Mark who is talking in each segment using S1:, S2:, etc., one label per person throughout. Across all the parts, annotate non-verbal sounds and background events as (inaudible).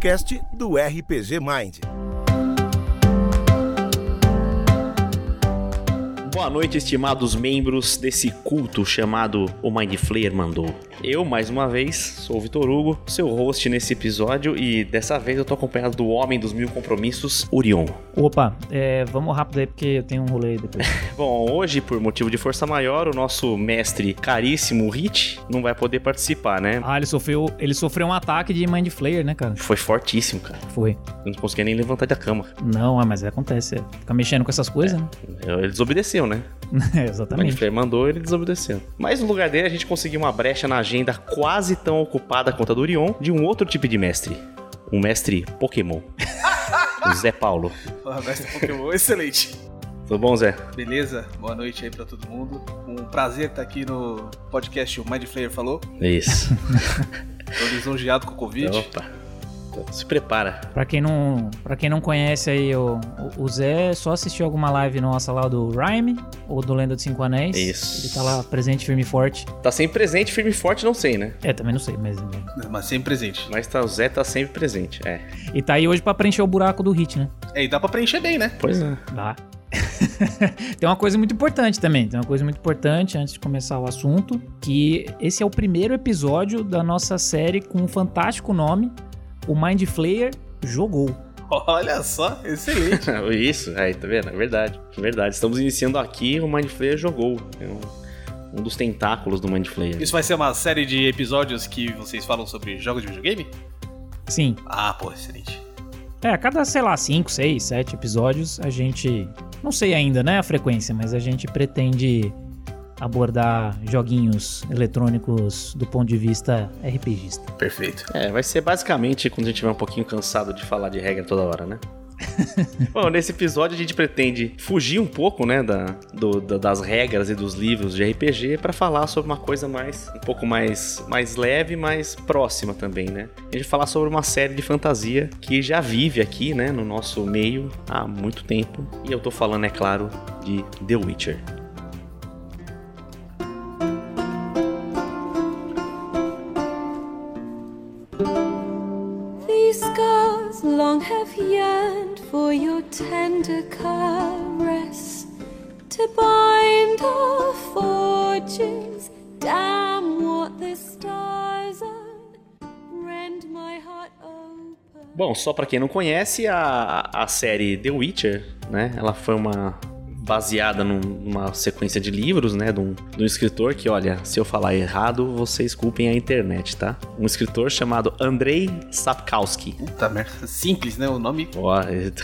S1: podcast do RPG Mind.
S2: Boa noite, estimados membros desse culto chamado O Mind Flayer Mandou. Eu, mais uma vez, sou o Vitor Hugo, seu host nesse episódio, e dessa vez eu tô acompanhado do homem dos mil compromissos, Orion.
S3: Opa, é, vamos rápido aí porque eu tenho um rolê aí depois. (laughs)
S2: Bom, hoje, por motivo de força maior, o nosso mestre caríssimo Hit não vai poder participar, né?
S3: ah, ele sofreu, ele sofreu um ataque de Mind Flayer, né, cara?
S2: Foi fortíssimo, cara.
S3: Foi.
S2: Eu não conseguia nem levantar da cama.
S3: Não, ah, mas acontece. é. Fica mexendo com essas coisas,
S2: Ele desobedeceu, né? (laughs)
S3: né?
S2: O Mind
S3: Exatamente.
S2: Flayer mandou, ele desobedeceu. Mas no lugar dele, a gente conseguiu uma brecha na agenda quase tão ocupada quanto a do Orion de um outro tipo de mestre. Um mestre Pokémon. (laughs) o Zé Paulo.
S4: Ah, mestre Pokémon, excelente.
S2: Tudo bom, Zé?
S4: Beleza? Boa noite aí pra todo mundo. Um prazer estar aqui no podcast O Mind Flayer Falou.
S2: Isso.
S4: Tô lisonjeado com o convite.
S2: Opa. Então, se prepara.
S3: Pra quem não, pra quem não conhece aí, o, o- Zé só assistiu alguma live nossa lá do Rhyme ou do Lenda dos Cinco Anéis.
S2: Isso.
S3: Ele tá lá presente, firme e forte.
S2: Tá sempre presente, firme e forte, não sei, né?
S3: É, também não sei, mas.
S4: Mas sempre presente.
S2: Mas tá, o Zé tá sempre presente. É.
S3: E tá aí hoje pra preencher o buraco do hit, né?
S4: É, e dá pra preencher bem, né?
S2: Pois é.
S3: Dá. (laughs) tem uma coisa muito importante também. Tem uma coisa muito importante antes de começar o assunto, que esse é o primeiro episódio da nossa série com um fantástico nome, o Mind Flayer jogou.
S4: Olha só, excelente. (laughs)
S2: Isso, aí, tá vendo? É verdade. É verdade. Estamos iniciando aqui, o Mind Flayer jogou. É um, um dos tentáculos do Mind Flayer.
S4: Isso vai ser uma série de episódios que vocês falam sobre jogos de videogame?
S3: Sim.
S4: Ah, pô, excelente.
S3: É, a cada, sei lá, 5, 6, 7 episódios, a gente. Não sei ainda, né, a frequência, mas a gente pretende abordar joguinhos eletrônicos do ponto de vista RPGista.
S4: Perfeito.
S2: É, vai ser basicamente quando a gente estiver um pouquinho cansado de falar de regra toda hora, né? (laughs) Bom, nesse episódio a gente pretende fugir um pouco, né, da, do- da- das regras e dos livros de RPG para falar sobre uma coisa mais, um pouco mais, mais leve, mais próxima também, né? A gente falar sobre uma série de fantasia que já vive aqui, né, no nosso meio há muito tempo. E eu tô falando, é claro, de The Witcher.
S5: For your tender caress to bind our fortunes. Damn what the stars are. Rend my heart open.
S2: Bom, só pra quem não conhece, a, a série The Witcher, né? Ela foi uma baseada num- numa sequência de livros, né, de um, de um escritor que, olha, se eu falar errado, vocês culpem a internet, tá? Um escritor chamado Andrei Sapkowski.
S4: Puta merda. (laughs) Simples, né? O nome.
S2: Ó,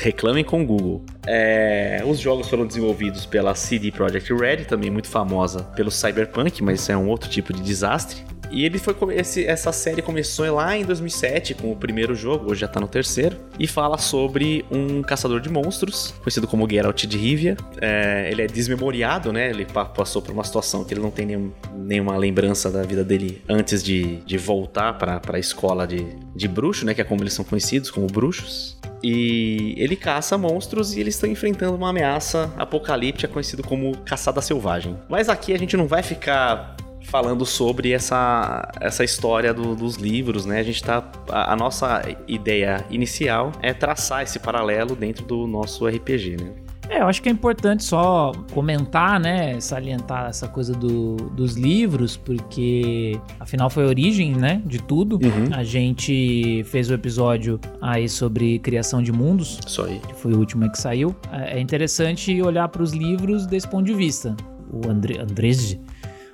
S2: reclamem com o Google. É, os jogos foram desenvolvidos pela CD Projekt Red, também muito famosa pelo Cyberpunk, mas isso é um outro tipo de desastre. E ele foi esse- essa série começou lá em 2007 com o primeiro jogo, hoje já tá no terceiro, e fala sobre um caçador de monstros, conhecido como Geralt de Rivia. É, ele é desmemoriado, né? Ele pa- passou por uma situação que ele não tem nenhum- nenhuma lembrança da vida dele antes de, de voltar para a escola de, de bruxo, né? Que é como eles são conhecidos, como bruxos. E ele caça monstros e eles estão enfrentando uma ameaça apocalíptica conhecida como caçada selvagem. Mas aqui a gente não vai ficar falando sobre essa, essa história do- dos livros, né? A gente tá. A, a nossa ideia inicial é traçar esse paralelo dentro do nosso RPG, né?
S3: É, eu acho que é importante só comentar, né, salientar essa coisa do- dos livros, porque afinal foi a origem, né, de tudo.
S2: Uhum.
S3: A gente fez o episódio aí sobre criação de mundos,
S2: Isso aí.
S3: que foi o último que saiu. É é interessante olhar para os livros desse ponto de vista. O André, Andrés,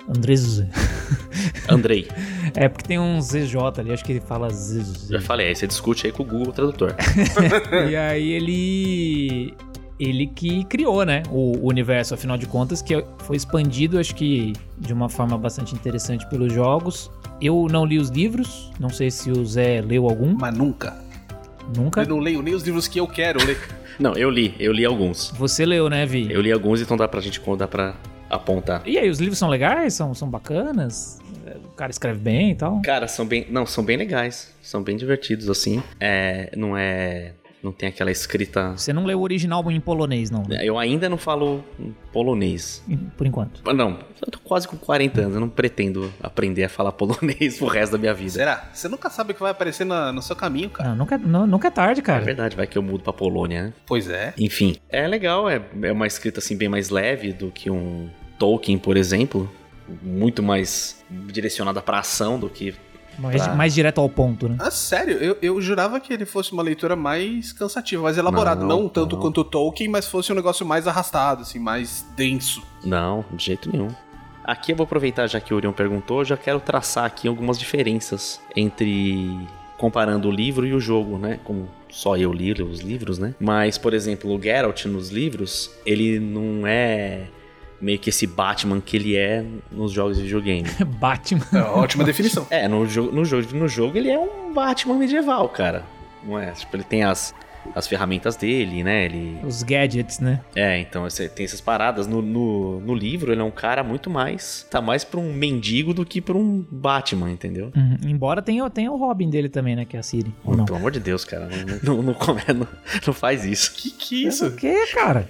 S3: Andrés,
S2: Andrei, (laughs)
S3: é porque tem um ZJ ali, acho que ele fala ZZ.
S2: já falei, aí você discute aí com o Google Tradutor. (laughs)
S3: E aí ele. Ele que criou, né? O universo, afinal de contas, que foi expandido, acho que de uma forma bastante interessante pelos jogos. Eu não li os livros, não sei se o Zé leu algum,
S4: Mas nunca.
S3: nunca.
S4: Eu não leio nem os livros que eu quero ler.
S2: Não, eu li, eu li alguns.
S3: Você leu, né, Vi?
S2: Eu li alguns, então dá pra gente dá pra apontar.
S3: E aí, os livros são legais? São, são bacanas? É, O cara escreve bem e tal?
S2: Cara, são bem. Não, são bem legais. São bem divertidos, assim. É. Não é. Não tem aquela escrita.
S3: Você não leu o original em polonês, não, né?
S2: Eu ainda não falo polonês.
S3: Por enquanto.
S2: Ah, Não, eu tô quase com 40 anos, eu não pretendo aprender a falar (laughs) polonês pro resto da minha vida.
S4: Será? Você nunca sabe o que vai aparecer na- no seu caminho, cara.
S3: Não, nunca, não, nunca é tarde,
S2: É
S3: cara.
S2: verdade, vai que eu mudo pra Polônia, né?
S4: Pois é.
S2: Enfim, é legal, é, é uma escrita assim bem mais leve do que um Tolkien, por exemplo. Muito mais direcionada pra ação do que.
S3: mais,
S2: pra-
S3: mais direto ao ponto, né?
S4: Ah, sério, eu, eu jurava que ele fosse uma leitura mais cansativa, mais elaborada.
S2: Não,
S4: Não, tanto
S2: não.
S4: quanto o Tolkien, mas fosse um negócio mais arrastado, assim, mais denso.
S2: Não, de jeito nenhum. Aqui eu vou aproveitar já que o Orion perguntou, já quero traçar aqui algumas diferenças entre comparando o livro e o jogo, né? Como só eu li os livros, né? Mas, por exemplo, o Geralt nos livros, ele não é meio que esse Batman que ele é nos jogos de videogame. (laughs)
S3: Batman.
S4: É ótima definição.
S2: É, no, no, jogo, no jogo ele é um Batman medieval, cara. Não é? Tipo, ele tem as, as ferramentas dele, né? Ele.
S3: Os gadgets, né?
S2: É, então você tem essas paradas. No, no, no livro, ele é um cara muito mais. Tá mais pra um mendigo do que pra um Batman, entendeu?
S3: Uhum. Embora tenha, tenha o Robin dele também, né? Que é a Siri. Ou não?
S2: Pelo amor de Deus, cara. Não, não, não, não- não faz isso.
S4: Que que isso?
S3: O que, cara?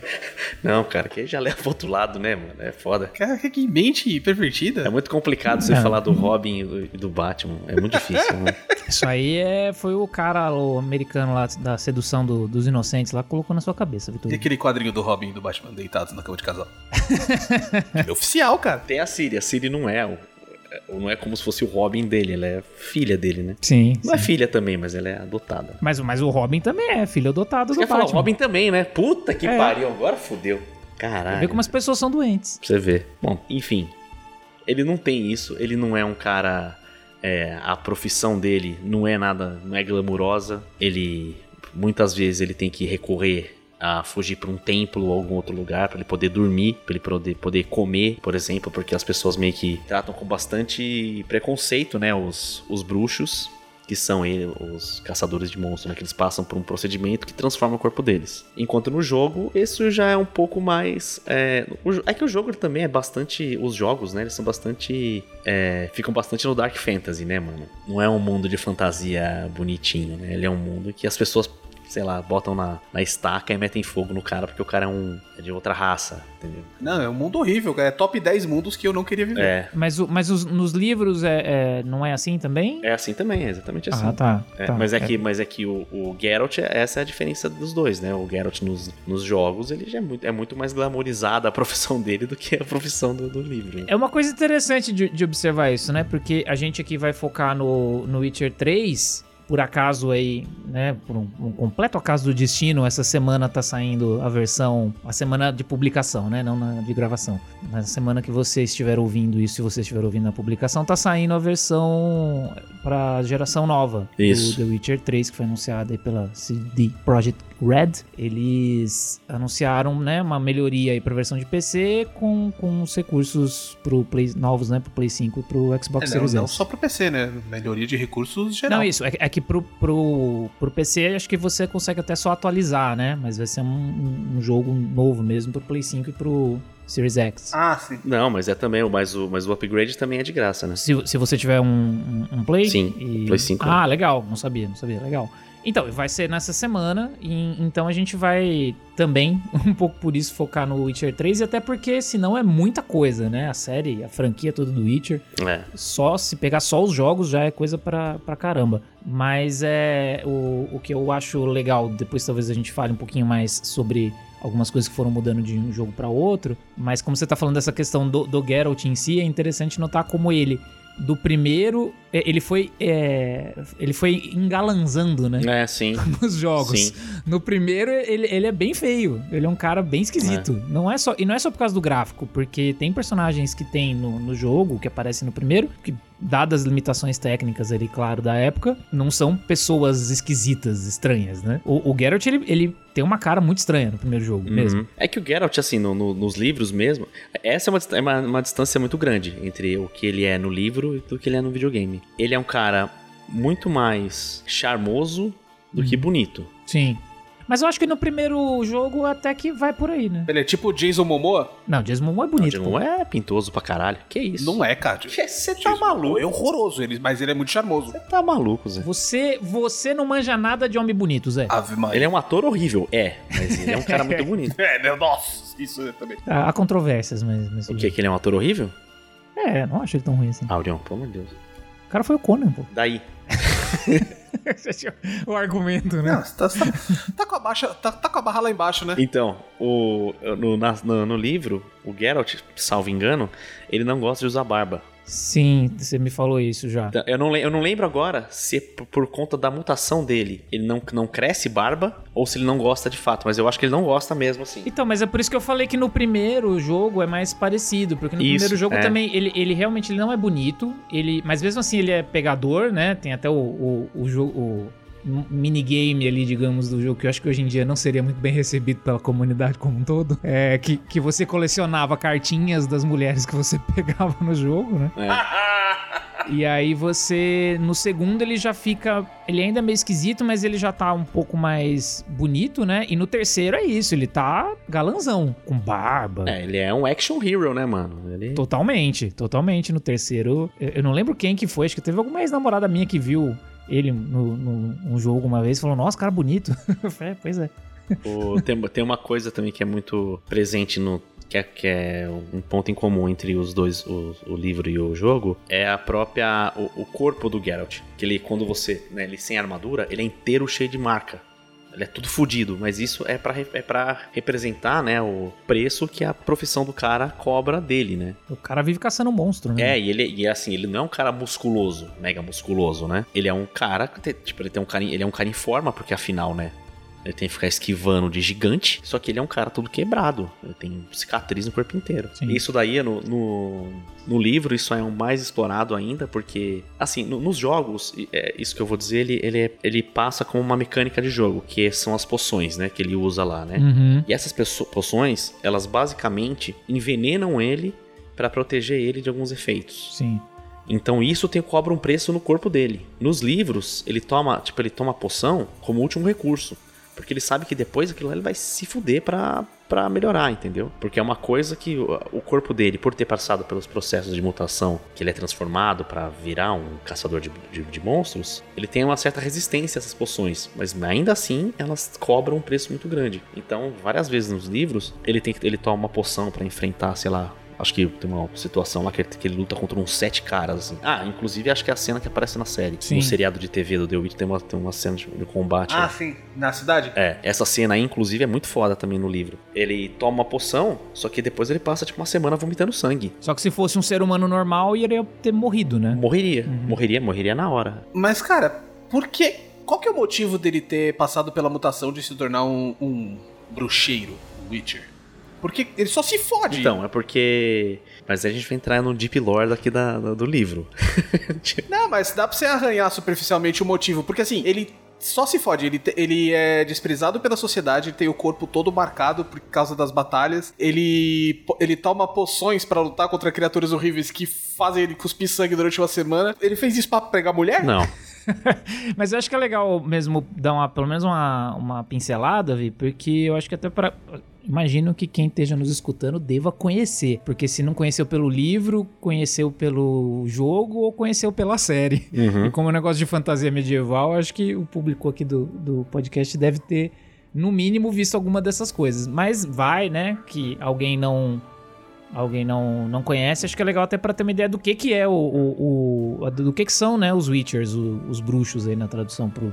S2: Não, cara, que já leva pro outro lado, né, mano? É foda.
S4: Cara, que mente pervertida.
S2: É muito complicado você
S3: Não.
S2: falar do Robin e do, do Batman. É muito difícil, né? (laughs)
S3: Isso aí é, foi o cara, o americano lá da sedução do- dos inocentes lá, colocou na sua cabeça, Vitor.
S4: E aquele quadrinho do Robin e do Batman deitados na cama de casal? (laughs) é oficial, cara.
S2: Tem a Siri. A Siri não é o. Não é como se fosse o Robin dele, ela é filha dele, né?
S3: Sim.
S2: Não é
S3: sim.
S2: filha também, mas ela é adotada.
S3: Mas, mas o Robin também é filho adotado
S2: Você
S3: do
S2: quer falar o
S3: Batman.
S2: Robin também, né? Puta que
S3: É.
S2: pariu, agora fodeu. Caralho.
S3: Vê como as pessoas são doentes.
S2: Você ver. Bom, enfim. Ele não tem isso, ele não é um cara. é, a profissão dele não é nada, não é glamurosa. Ele. Muitas vezes ele tem que recorrer a fugir para um templo ou algum outro lugar para ele poder dormir, para ele poder, poder comer, por exemplo, porque as pessoas meio que tratam com bastante preconceito, né, os, os bruxos, que são ele, os caçadores de monstros, né, que eles passam por um procedimento que transforma o corpo deles. Enquanto no jogo, isso já é um pouco mais... É, é que o jogo também é bastante... Os jogos, né, eles são bastante... é, ficam bastante no Dark Fantasy, né, mano? Não é um mundo de fantasia bonitinho, né? Ele é um mundo que as pessoas sei lá, botam na, na estaca e metem fogo no cara porque o cara é um é de outra raça, entendeu?
S4: Não, é um mundo horrível, cara. É top 10 mundos que eu não queria viver.
S2: É,
S3: Mas, o- mas os- nos livros é, é- não é assim também?
S2: é assim também, é exatamente assim.
S3: Ah, tá.
S2: É,
S3: tá.
S2: mas é que, mas é que o, o Geralt, essa é a diferença dos dois, né? O Geralt nos, nos jogos, ele já é muito, é muito mais glamorizada a (laughs) profissão dele do que a profissão do, do livro.
S3: É uma coisa interessante de, de observar isso, né? Porque a gente aqui vai focar no, no Witcher 3. Por acaso aí, né? Por um, um completo acaso do destino, essa semana tá saindo a versão. A semana de publicação, né? Não na de gravação. Na semana que você estiver ouvindo isso, se você estiver ouvindo a publicação, tá saindo a versão pra geração nova
S2: Isso.
S3: do The Witcher 3, que foi anunciada aí pela CD Projekt Red. Eles anunciaram, né, uma melhoria aí pra versão de PC com, com os recursos pro Play, novos, né, pro Play 5 e pro Xbox
S4: É, não,
S3: Series
S4: não só pro PC, né? Melhoria de recursos geral.
S3: Não, isso. É, é que pro, pro, pro PC acho que você consegue até só atualizar, né? Mas vai ser um, um- jogo novo mesmo pro Play 5 e pro Series X.
S4: Ah, sim.
S2: Não, mas é também, mas o, mas o upgrade também é de graça, né?
S3: Se, se você tiver um, um, um Play.
S2: Sim,
S3: e-
S2: Play 5,
S3: Ah, legal. Não sabia, não sabia. Legal. Então, vai ser nessa semana. E, então a gente vai também, (laughs) um pouco por isso, focar no Witcher 3. E até porque, senão, é muita coisa, né? A série, a franquia toda do Witcher.
S2: É.
S3: Só se pegar só os jogos já é coisa pra, pra caramba. Mas é o, o que eu acho legal, depois talvez a gente fale um pouquinho mais sobre algumas coisas que foram mudando de um jogo pra outro. Mas como você tá falando dessa questão do, do Geralt em si, é interessante notar como ele, do primeiro, é, ele foi. é, ele foi engalanzando, né?
S2: É, sim. (laughs)
S3: Nos jogos.
S2: Sim.
S3: No primeiro, ele, ele é bem feio. Ele é um cara bem esquisito. Não é só, e não é só por causa do gráfico, porque tem personagens que tem no, no jogo, que aparecem no primeiro, que, dadas as limitações técnicas ali, claro, da época, não são pessoas esquisitas, estranhas, né? O, o Geralt, ele, ele tem uma cara muito estranha no primeiro jogo, mesmo.
S2: Uhum. É que o Geralt, assim, no- no- nos livros mesmo, essa é, uma, é uma, uma distância muito grande entre o que ele é no livro e do que ele é no videogame. Ele é um cara muito mais charmoso do que bonito.
S3: Sim. Mas eu acho que no primeiro jogo até que vai por aí, né?
S4: Ele é tipo o Jason Momoa?
S3: Não, Jason Momoa é
S2: Não,
S3: bonito.
S2: Jason
S3: pô.
S2: é pintoso pra caralho. Que isso?
S4: Não é, cara.
S2: Você tá maluco.
S4: É horroroso, ele, mas ele é muito charmoso.
S2: Você tá maluco, Zé.
S3: Você, você não manja nada de homem bonito, Zé.
S4: Ave Maria.
S2: Ele é um ator horrível, é, mas ele é um cara muito (laughs) bonito.
S4: É, né? Nossa, isso também.
S3: Há há controvérsias, mas... mas
S2: O que? Que ele é um ator horrível?
S3: É, não acho ele tão ruim assim.
S2: Ah, Leon, pelo amor de Deus.
S3: O cara foi o Conan, pô.
S2: Daí. (laughs)
S3: o argumento, né?
S4: Não, tá, tá, tá com a baixa, tá, tá com a barra lá embaixo, né?
S2: Então, o, no, na- no, no livro, o Geralt, salvo engano, ele não gosta de usar barba.
S3: Sim, você me falou isso já.
S2: Então, Eu não, eu não lembro agora se é por, conta da mutação dele ele não, não cresce barba ou se ele não gosta de fato, mas eu acho que ele não gosta mesmo assim.
S3: Então, mas é por isso que eu falei que no primeiro jogo é mais parecido, porque no
S2: Isso,
S3: primeiro jogo
S2: é.
S3: também ele, ele realmente ele não é bonito, ele, mas mesmo assim ele é pegador, né? Tem até o, o, o. O minigame ali, digamos, do jogo, que eu acho que hoje em dia não seria muito bem recebido pela comunidade como um todo. É que, que você colecionava cartinhas das mulheres que você (laughs) pegava no jogo, né? E aí você. No segundo ele já fica. Ele ainda é meio esquisito, mas ele já tá um pouco mais bonito, né? E no terceiro é isso, ele tá galanzão, com barba.
S2: É, ele é um action hero, né, mano? Ele...
S3: Totalmente, totalmente. No terceiro, eu não lembro quem que foi, acho que teve alguma ex-namorada minha que viu ele no, no, num jogo uma vez falou: Nossa, cara bonito. (laughs) "É, pois é.
S2: O- tem, tem uma coisa também que é muito presente no. Que é, que é um ponto em comum entre os dois, o, o livro e o jogo, é a própria. O, o corpo do Geralt. Que ele, quando você. Né, ele sem armadura, ele é inteiro cheio de marca. Ele é tudo fudido, mas isso é pra, re- é pra representar, né, o preço que a profissão do cara cobra dele, né?
S3: O cara vive caçando monstro, né?
S2: É, e ele e assim, ele não é um cara musculoso, mega musculoso, né? Ele é um cara, tipo, ele tem um cara, ele é um cara em forma, porque afinal, né? Ele tem que ficar esquivando de gigante, só que ele é um cara todo quebrado. Ele tem cicatriz no corpo inteiro.
S3: Sim.
S2: Isso daí, no, no, no livro, isso é um mais explorado ainda, porque, assim, no- nos jogos, e- é, isso que eu vou dizer, ele, ele, é- ele passa com uma mecânica de jogo, que são as poções, né? Que ele usa lá, né?
S3: Uhum.
S2: E essas poções, elas basicamente envenenam ele pra proteger ele de alguns efeitos.
S3: Sim.
S2: Então isso tem cobra um preço no corpo dele. Nos livros, ele toma, tipo, ele toma a poção como último recurso, porque ele sabe que depois aquilo lá ele vai se fuder pra, pra melhorar, entendeu? Porque é uma coisa que o, o corpo dele, por ter passado pelos processos de mutação, que ele é transformado pra virar um caçador de, de, de monstros, ele tem uma certa resistência a essas poções, mas ainda assim elas cobram um preço muito grande. Então, várias vezes nos livros, ele tem ele toma uma poção pra enfrentar, sei lá, Acho que tem uma situação lá que ele, que ele luta contra uns sete caras, assim. Ah, inclusive acho que é a cena que aparece na série.
S3: Sim.
S2: No seriado de TV do The Witch tem uma, tem uma cena de, de combate.
S4: Ah,
S2: lá.
S4: sim. Na cidade?
S2: É, essa cena aí, inclusive, é muito foda também no livro. Ele toma uma poção, só que depois ele passa, tipo, uma semana vomitando sangue.
S3: Só que se fosse um ser humano normal, iria ter morrido, né?
S2: Morreria. Morreria, morreria na hora.
S4: Mas, cara, por que. Qual que é o motivo dele ter passado pela mutação de se tornar um, um bruxeiro, um Witcher? Porque ele só se fode.
S2: Então, é porque. Mas aí a gente vai entrar no deep lore daqui da, do livro. (laughs)
S4: Não, mas dá pra você arranhar superficialmente o motivo. Porque assim, ele só se fode. Ele, ele é desprezado pela sociedade, ele tem o corpo todo marcado por causa das batalhas. Ele, ele toma poções pra lutar contra criaturas horríveis que fazem ele cuspir sangue durante uma semana. Ele fez isso pra pegar mulher?
S2: Não. (laughs) (laughs)
S3: Mas eu acho que é legal mesmo dar uma, pelo menos uma, uma pincelada, Vi, porque eu acho que até para Imagino que quem esteja nos escutando deva conhecer, porque se não conheceu pelo livro, conheceu pelo jogo ou conheceu pela série.
S2: Uhum.
S3: E como é um negócio de fantasia medieval, acho que o público aqui do, do podcast deve ter, no mínimo, visto alguma dessas coisas. Mas vai, né, que alguém não alguém não, não conhece, acho que é legal até pra ter uma ideia do que que é o, o, o- do que que são, né, os Witchers, o- os bruxos aí na tradução pro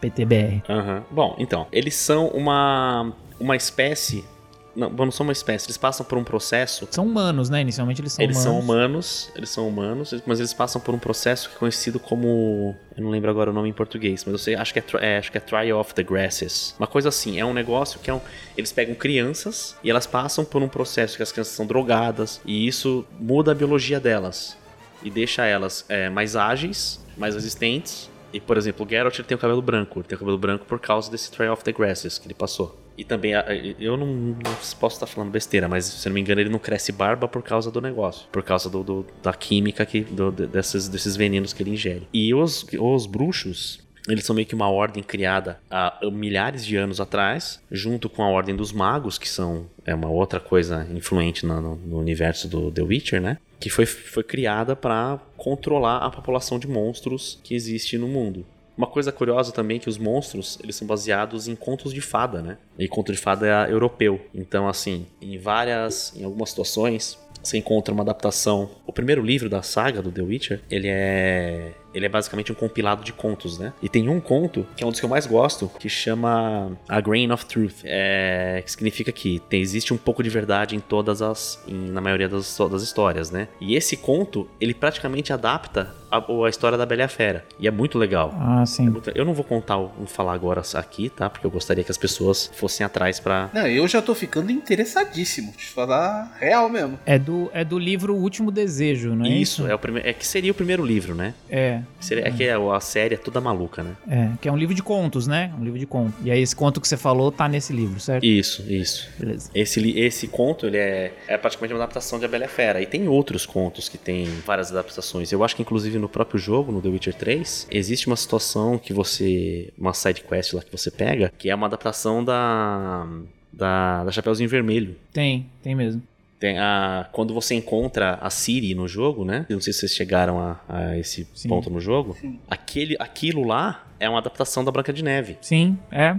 S3: PTBR.
S2: Aham. Bom, então, eles são uma, uma espécie. Não, não são uma espécie, eles passam por um processo.
S3: São humanos, né? Inicialmente eles são
S2: eles
S3: humanos.
S2: são humanos, eles são humanos, mas eles passam por um processo que é conhecido como. Eu não lembro agora o nome em português, mas eu sei, acho que é, é, acho que é Trial of the Grasses. Uma coisa assim, é um negócio que é um. Eles pegam crianças e elas passam por um processo que as crianças são drogadas, e isso muda a biologia delas. E deixa elas é, mais ágeis, mais resistentes. E, por exemplo, o Geralt ele tem o cabelo branco. Ele tem o cabelo branco por causa desse Trial of the Grasses que ele passou. E também, eu não, não posso estar falando besteira, mas se não me engano, ele não cresce barba por causa do negócio. Por causa do, do- da química que, do- de- desses, desses venenos que ele ingere. E os, os bruxos, Eles são meio que uma ordem criada há milhares de anos atrás, junto com a Ordem dos Magos, que são é uma outra coisa influente no, no universo do The Witcher, né? Que foi, foi criada para controlar a população de monstros que existe no mundo. Uma coisa curiosa também é que os monstros, eles são baseados em contos de fada, né? E conto de fada é europeu. Então, assim, em várias, em algumas situações, você encontra uma adaptação. O primeiro livro da saga do The Witcher, ele é ele é basicamente um compilado de contos, né? E tem um conto, que é um dos que eu mais gosto, que chama A Grain of Truth. É, que significa que tem, existe um pouco de verdade em todas as. Em, na maioria das, das histórias, né? E esse conto, ele praticamente adapta a, a história da Bela e a Fera. E é muito legal.
S3: Ah, sim. É
S2: muito, eu não vou contar, vou falar agora aqui, tá? Porque eu gostaria que as pessoas fossem atrás pra.
S4: Não, eu já tô ficando interessadíssimo. De falar real mesmo.
S3: É do, é do livro O Último Desejo, não é
S2: isso? Isso, é, o prime... é que seria o primeiro livro, né?
S3: É.
S2: Seria, é que a série é toda maluca, né?
S3: É, que é um livro de contos, né? Um livro de contos. E aí esse conto que você falou tá nesse livro, certo?
S2: Isso, isso.
S3: Beleza.
S2: Esse, esse conto, ele é, é praticamente uma adaptação de A Bela e a Fera. E tem outros contos que tem várias adaptações. Eu acho que inclusive no próprio jogo, no The Witcher 3, existe uma situação que você... Uma side quest lá que você pega, que é uma adaptação da... Da, da Chapeuzinho Vermelho.
S3: Tem, tem mesmo.
S2: Tem a, quando você encontra a Siri no jogo, né? Eu não sei se vocês chegaram a, a esse Sim. ponto no jogo. Sim. Aquele, aquilo lá é uma adaptação da Branca de Neve.
S3: Sim, é.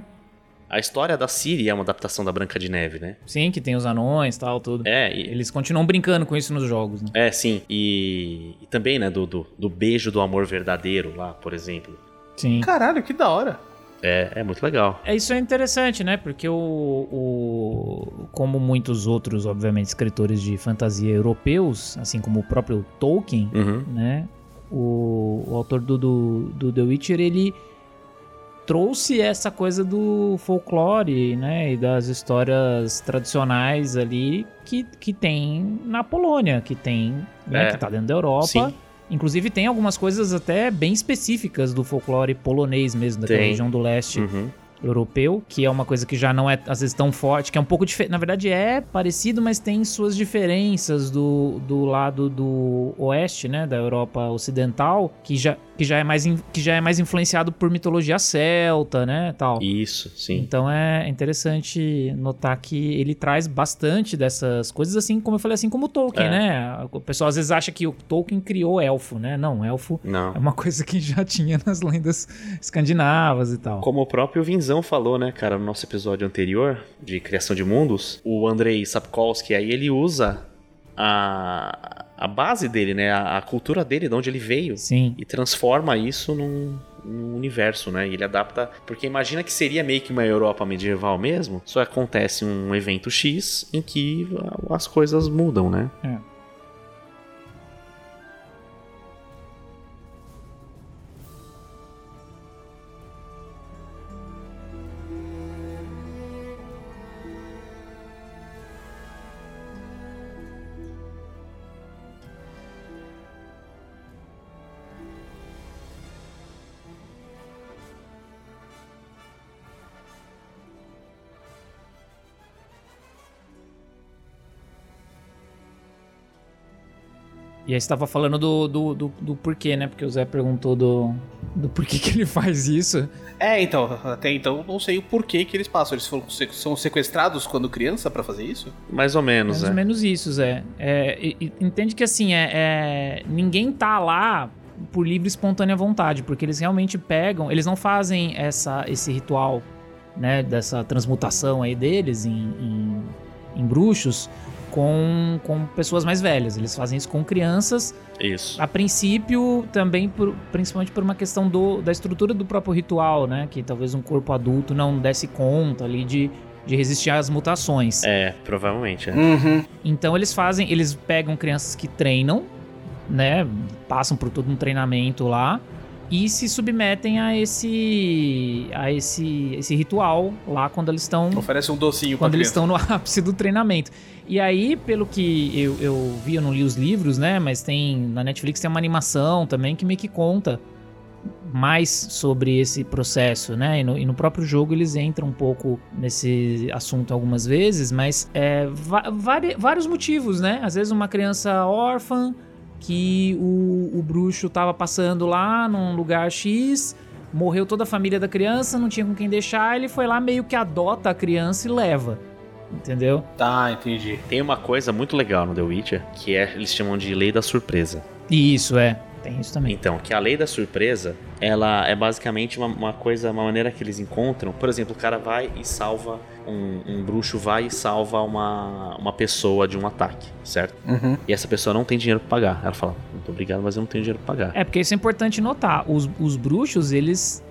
S2: A história da Siri é uma adaptação da Branca de Neve, né?
S3: Sim, que tem os anões e tal, tudo.
S2: É. E...
S3: Eles continuam brincando com isso nos jogos, né?
S2: É, sim. E, e também, né, do, do, do beijo do amor verdadeiro lá, por exemplo.
S3: Sim.
S4: Caralho, que da hora.
S2: É, é muito legal.
S3: É, isso é interessante, né? Porque o, o. Como muitos outros, obviamente, escritores de fantasia europeus, assim como o próprio Tolkien,
S2: uhum.
S3: né? O, o autor do, do, do The Witcher, ele trouxe essa coisa do folclore, né, e das histórias tradicionais ali que, que tem na Polônia, que tem, né, é. que tá dentro da Europa. Sim. Inclusive tem algumas coisas até bem específicas do folclore polonês mesmo, daquela tem. região do leste. Uhum europeu, que é uma coisa que já não é às vezes tão forte, que é um pouco diferente. Na verdade é parecido, mas tem suas diferenças do, do lado do oeste, né, da Europa ocidental, que já, que já é mais que já é mais influenciado por mitologia celta, né, tal.
S2: Isso, sim.
S3: Então é interessante notar que ele traz bastante dessas coisas assim, como eu falei assim, como o Tolkien, é. né? O pessoal às vezes acha que o Tolkien criou elfo, né? Não, elfo
S2: não.
S3: é uma coisa que já tinha nas lendas escandinavas e tal.
S2: Como o próprio Vinzão falou, né, cara, no nosso episódio anterior de criação de mundos, o Andrei Sapkowski aí ele usa a, a base dele, né, a, a cultura dele, de onde ele veio,
S3: Sim.
S2: e transforma isso num, num universo, né? E ele adapta, porque imagina que seria meio que uma Europa medieval mesmo, só acontece um evento X em que as coisas mudam, né?
S3: É. E aí você tava falando do, do, do, do, porquê, né? Porque o Zé perguntou do, do porquê que ele (laughs) faz isso.
S4: É, então, até então não sei o porquê que eles passam. Eles foram, são sequestrados quando criança para fazer isso?
S2: Mais ou menos,
S3: Mais
S2: é.
S3: ou menos isso, Zé. É, e, entende que assim, é, é, ninguém tá lá por livre e espontânea vontade, porque eles realmente pegam, eles não fazem essa, esse ritual, né, dessa transmutação aí deles em, em, em bruxos com, com pessoas mais velhas. Eles fazem isso com crianças.
S2: Isso.
S3: A princípio, também, por, principalmente por uma questão do, da estrutura do próprio ritual, né? Que talvez um corpo adulto não desse conta ali de, de resistir às mutações.
S2: É, provavelmente. É.
S4: Uhum.
S3: Então eles fazem, eles pegam crianças que treinam, né? Passam por todo um treinamento lá e se submetem a esse a esse esse ritual lá quando eles estão
S4: oferece um docinho
S3: quando eles estão no (laughs) ápice do treinamento e aí pelo que eu, eu vi eu não li os livros né mas tem na Netflix tem uma animação também que meio que conta mais sobre esse processo, né? E no, e no, próprio jogo eles entram um pouco nesse assunto algumas vezes, mas é, vários motivos, né? Às vezes uma criança órfã que o, o bruxo estava passando lá num lugar X, morreu toda a família da criança, não tinha com quem deixar, ele foi lá meio que adota a criança e leva. Entendeu?
S4: Tá, entendi.
S2: Tem uma coisa muito legal no The Witcher, que é, eles chamam de lei da surpresa.
S3: Isso, é. Tem isso também.
S2: Então, que a lei da surpresa, ela é basicamente uma, uma coisa, uma maneira que eles encontram. Por exemplo, o cara vai e salva um, um bruxo vai e salva uma, uma pessoa de um ataque, certo?
S4: Uhum.
S2: E essa pessoa não tem dinheiro pra pagar. Ela fala, muito obrigado, mas eu não tenho dinheiro pra pagar.
S3: É, porque isso é importante notar. Os, os bruxos, eles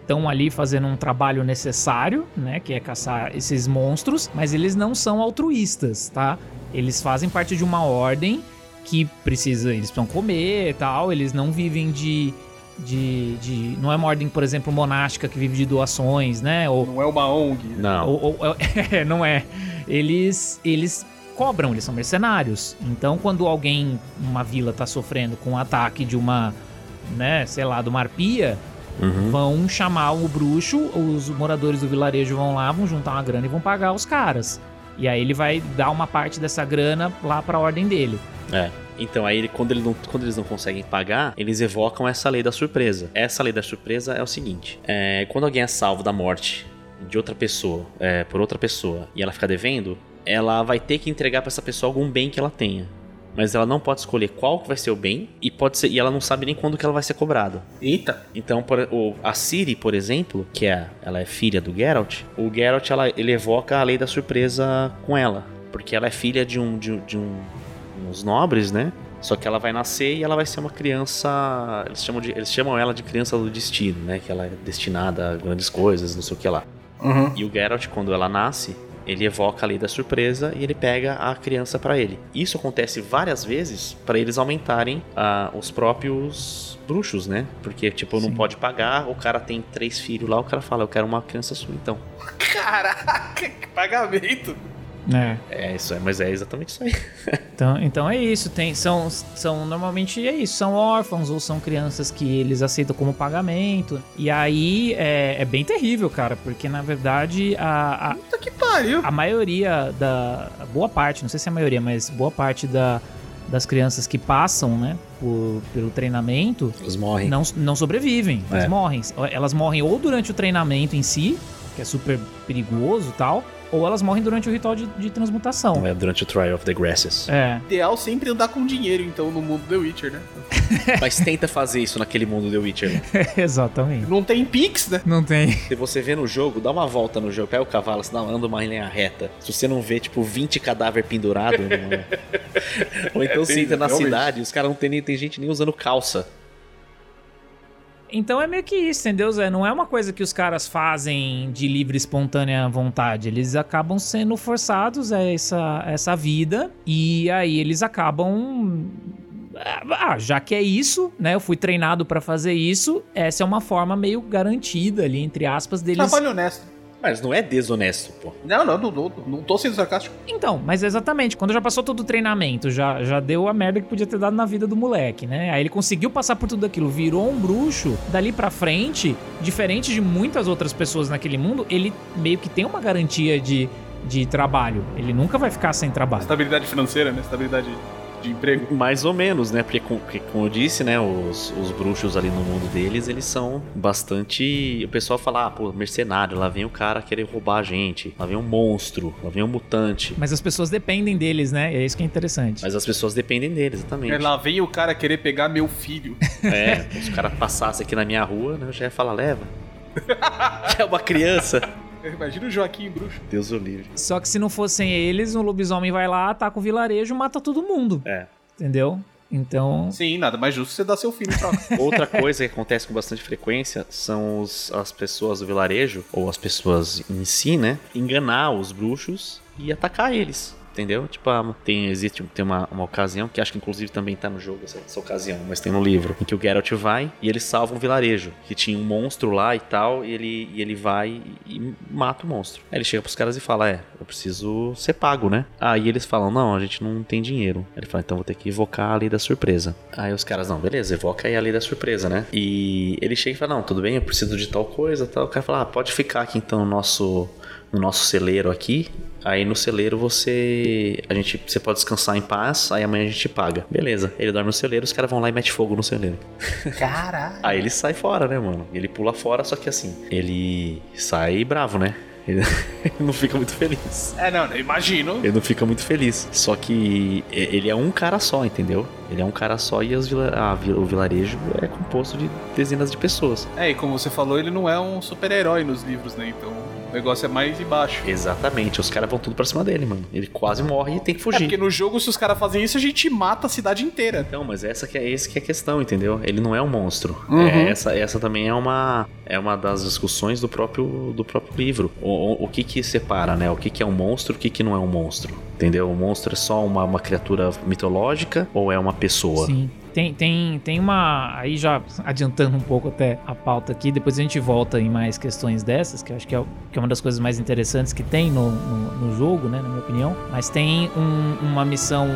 S3: estão ali fazendo um trabalho necessário, né? Que é caçar esses monstros, mas eles não são altruístas, tá? Eles fazem parte de uma ordem que precisa, eles precisam comer e tal, eles não vivem de. De, de. Não é uma ordem, por exemplo, monástica que vive de doações, né? Ou,
S4: Não é uma ONG.
S2: Não.
S3: ou- ou- (laughs) é, não é. Eles, eles cobram, eles são mercenários. Então, quando alguém, uma vila, tá sofrendo com um ataque de uma, né, sei lá, de uma arpia,
S2: Uhum.
S3: vão chamar o bruxo, os moradores do vilarejo vão lá, vão juntar uma grana e vão pagar os caras. E aí ele vai dar uma parte dessa grana lá pra ordem dele.
S2: É. Então, aí, quando, ele não- quando eles não conseguem pagar, eles evocam essa lei da surpresa. Essa lei da surpresa é o seguinte: é, quando alguém é salvo da morte de outra pessoa, é, por outra pessoa, e ela fica devendo, ela vai ter que entregar pra essa pessoa algum bem que ela tenha. Mas ela não pode escolher qual que vai ser o bem e pode ser e ela não sabe nem quando que ela vai ser cobrada.
S4: Eita.
S2: Então, por- o- a Ciri, por exemplo, que é, ela é filha do Geralt, o Geralt ela, ele evoca a lei da surpresa com ela, porque ela é filha de um de, um- de um, uns nobres, né? Só que ela vai nascer e ela vai ser uma criança. Eles chamam, de, eles chamam ela de criança do destino, né? Que ela é destinada a grandes coisas, não sei o que lá.
S4: Uhum.
S2: E o Geralt, quando ela nasce, ele evoca a lei da surpresa e ele pega a criança pra ele. Isso acontece várias vezes pra eles aumentarem ah, os próprios bruxos, né? Porque, tipo, não
S3: Sim.
S2: pode pagar, o cara tem três filhos lá, o cara fala, eu quero uma criança sua então. (laughs)
S4: Caraca, que pagamento.
S3: É.
S2: É isso, é, mas é exatamente isso aí. (laughs)
S3: Então, então é isso. Tem, são, são normalmente é isso. São órfãos ou são crianças que eles aceitam como pagamento. E aí é, é bem terrível, cara, porque na verdade a, a,
S4: Puta que pariu.
S3: a maioria da. Boa parte, não sei se é a maioria, mas boa parte da, das crianças que passam, né, por- pelo treinamento
S2: Eles morrem.
S3: não, não sobrevivem. Elas
S2: É.
S3: morrem. Elas morrem ou durante o treinamento em si, que é super perigoso e tal, ou elas morrem durante o ritual de, de transmutação.
S2: É durante o Trial of the Grasses.
S3: É.
S4: Ideal sempre andar com dinheiro, então, no mundo The Witcher, né? (laughs)
S2: Mas tenta fazer isso naquele mundo The Witcher. né? (laughs)
S3: Exatamente.
S4: Não tem Pix, né?
S3: Não tem.
S2: Se você vê no jogo, dá uma volta no jogo, pega o cavalo, senão anda uma linha reta. Se você não vê, tipo, 20 cadáver pendurado. numa- (laughs) Ou então você
S4: tem,
S2: entra na
S4: realmente.
S2: cidade e os caras não tem, nem- tem gente nem usando calça.
S3: Então é meio que isso, entendeu, Zé? Não é uma coisa que os caras fazem de livre, espontânea vontade. Eles acabam sendo forçados a essa, essa vida. E aí eles acabam. Ah, já que é isso, né? Eu fui treinado pra fazer isso. Essa é uma forma meio garantida ali, entre aspas, deles.
S4: Trabalho honesto.
S2: Mas não é desonesto, pô.
S4: Não, não, não, não, não tô sendo sarcástico.
S3: Então, mas exatamente, quando já passou todo o treinamento, já, já deu a merda que podia ter dado na vida do moleque, né? Aí ele conseguiu passar por tudo aquilo, virou um bruxo, dali pra frente, diferente de muitas outras pessoas naquele mundo, ele meio que tem uma garantia de, de trabalho. Ele nunca vai ficar sem trabalho.
S4: Estabilidade financeira, né? Estabilidade de emprego.
S2: Mais ou menos, né? Porque, com- porque, como eu disse, né? Os, os bruxos ali no mundo deles, eles são bastante. O pessoal fala, ah, pô, mercenário, lá vem o cara querer roubar a gente. Lá vem um monstro, lá vem um mutante.
S3: Mas as pessoas dependem deles, né? É isso que é interessante.
S2: Mas as pessoas dependem deles, exatamente.
S4: Aí Lá vem o cara querer pegar meu filho. (laughs)
S2: É, se o cara passasse aqui na minha rua, né, eu já ia falar, leva. (laughs) é uma criança. (laughs)
S4: Imagina o Joaquim bruxo.
S2: Deus o livre.
S3: Só que se não fossem eles, o lobisomem vai lá, ataca o vilarejo, mata todo mundo.
S2: É.
S3: Entendeu? Então.
S4: Sim, nada mais justo você dar seu filho troca. (laughs)
S2: Outra coisa que acontece com bastante frequência são os- as pessoas do vilarejo, ou as pessoas em si, né? Enganar os bruxos e atacar eles. Entendeu? Tipo, ah, tem, existe tem uma, uma ocasião, que acho que inclusive também tá no jogo essa, essa ocasião, mas tem no livro, em que o Geralt vai e ele salva um vilarejo, que tinha um monstro lá e tal, e ele, e ele vai e, mata o monstro. Aí ele chega pros caras e fala: É, eu preciso ser pago, né? Aí eles falam: Não, a gente não tem dinheiro. Ele fala: Então vou ter que invocar a lei da surpresa. Aí os caras: Não, beleza, evoca aí a lei da surpresa, né? E ele chega e fala: Não, tudo bem, eu preciso de tal coisa tal. O cara fala: Ah, pode ficar aqui então o nosso no nosso celeiro aqui. Aí no celeiro você. A gente. Você pode descansar em paz, aí amanhã a gente paga. Beleza. Ele dorme no celeiro, os caras vão lá e metem fogo no celeiro. (laughs)
S4: Caralho.
S2: Aí ele sai fora, né, mano? Ele pula fora, só que assim, ele sai bravo, né? Ele (laughs) não fica muito feliz.
S4: É, não, eu imagino.
S2: Ele não fica muito feliz. Só que ele é um cara só, entendeu? Ele é um cara só e vila- a vi- o vilarejo é composto de dezenas de pessoas.
S4: É, e como você falou, ele não é um super-herói nos livros, né? Então o negócio é mais embaixo.
S2: Exatamente, os caras vão tudo pra cima dele, mano. Ele quase morre e tem que
S4: É,
S2: fugir.
S4: porque no jogo, se os caras fazem isso, a gente mata a cidade inteira.
S2: Não, mas essa que é esse que é a questão, entendeu? Ele não é um monstro.
S4: Uhum.
S2: É, essa, essa também é uma é uma das discussões do próprio do próprio livro. O, o, o que que separa, né? O que que é um monstro, o que que não é um monstro? Entendeu? O monstro é só uma, uma criatura mitológica ou é uma pessoa?
S3: Sim. Tem, tem, tem uma. Aí já adiantando um pouco até a pauta aqui, depois a gente volta em mais questões dessas, que eu acho que é, que é uma das coisas mais interessantes que tem no, no, no jogo, né? Na minha opinião. Mas tem um- uma missão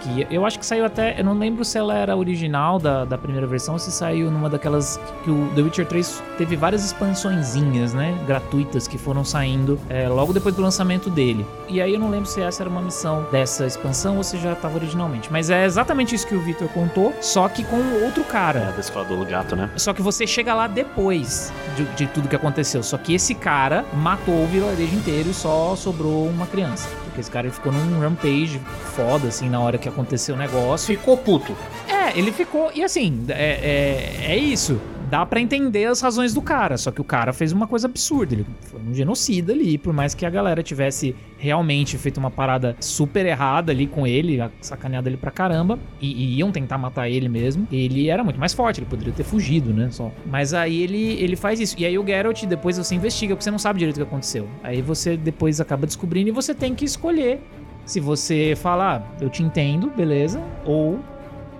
S3: que eu acho que saiu até. Eu não lembro se ela era original da, da primeira versão ou se saiu numa daquelas que o The Witcher 3 teve várias expansõezinhas, né? Gratuitas que foram saindo é, logo depois do lançamento dele. E aí eu não lembro se essa era uma missão dessa expansão ou se já estava originalmente. Mas é exatamente isso que o Victor contou, só que com outro
S2: É,
S3: cara.
S2: da escola do gato, né?
S3: Só que você chega lá depois de, de tudo que aconteceu. Só que esse cara matou o vilarejo inteiro e só sobrou uma criança. Porque esse cara ficou num rampage foda, assim, na hora que aconteceu o negócio.
S4: Ficou puto.
S3: É, ele ficou. E assim, é, é, é isso. Dá pra entender as razões do cara. Só que o cara fez uma coisa absurda. Ele foi um genocida ali. Por mais que a galera tivesse realmente feito uma parada super errada ali com ele, sacaneado ele pra caramba. E, e iam tentar matar ele mesmo. Ele era muito mais forte. Ele poderia ter fugido, né? Só. Mas aí ele, ele faz isso. E aí o Geralt, depois você investiga, porque você não sabe direito o que aconteceu. Aí você depois acaba descobrindo e você tem que escolher. Se você falar, ah, eu te entendo, beleza. Ou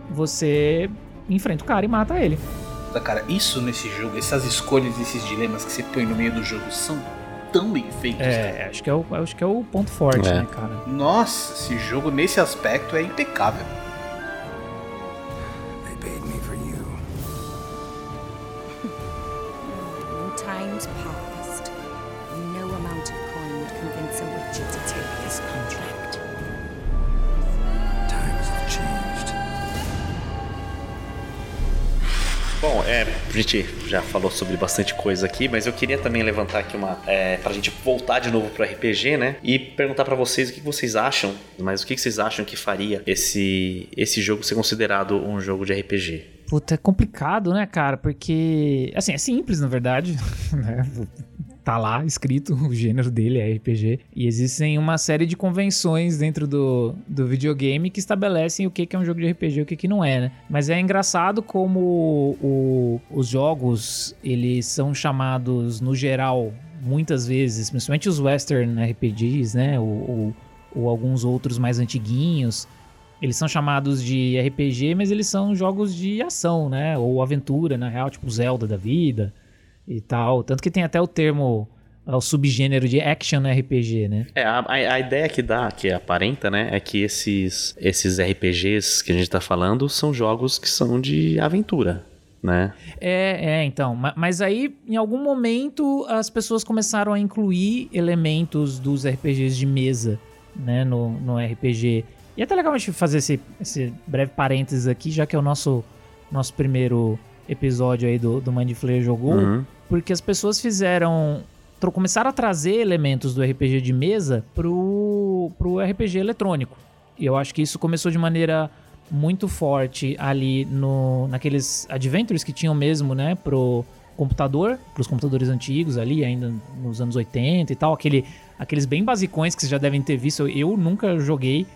S3: você enfrenta o cara e mata ele.
S4: Cara, isso nesse jogo, essas escolhas, esses dilemas que você põe no meio do jogo são tão bem feitos. cara.
S3: É, acho que é o, acho que é o ponto forte,
S2: É.
S3: né, cara?
S4: Nossa, esse jogo nesse aspecto é impecável.
S1: They paid me for you.
S6: In times past, no amount of coin would convince a Witcher to take this contract.
S2: Bom, é, a gente já falou sobre bastante coisa aqui, mas eu queria também levantar aqui uma. É, pra gente voltar de novo pro RPG, né? E perguntar pra vocês o que vocês acham, mas o que vocês acham que faria esse, esse jogo ser considerado um jogo de RPG?
S3: Puta, é complicado, né, cara? Porque, assim, é simples, na verdade, (laughs) né? Tá lá escrito, (laughs) o gênero dele é RPG. E existem uma série de convenções dentro do, do videogame que estabelecem o que que é um jogo de RPG e o que que não é, né? Mas é engraçado como o- os jogos, eles são chamados, no geral, muitas vezes, principalmente os western RPGs, né? Ou, ou- ou alguns outros mais antiguinhos, eles são chamados de RPG, mas eles são jogos de ação, né? Ou aventura, na real, tipo Zelda da vida e tal. Tanto que tem até o termo, é, o subgênero de action RPG, né?
S2: É, a, a- ideia que dá, que aparenta, né, é que esses, esses RPGs que a gente tá falando são jogos que são de aventura, né?
S3: É, é, então. ma- Mas aí, em algum momento, as pessoas começaram a incluir elementos dos RPGs de mesa, né, no, no RPG. E é até legal a gente fazer esse, esse breve parênteses aqui, já que é o nosso, nosso primeiro episódio aí do, do Mind Flayer Jogou.
S2: Uhum.
S3: Porque as pessoas fizeram. começaram a trazer elementos do RPG de mesa pro, pro RPG eletrônico. E eu acho que isso começou de maneira muito forte ali no, naqueles adventures que tinham mesmo, né, pro computador, pros computadores antigos ali, ainda nos anos 80 e tal, aquele, aqueles bem basicões que vocês já devem ter visto. Eu nunca joguei,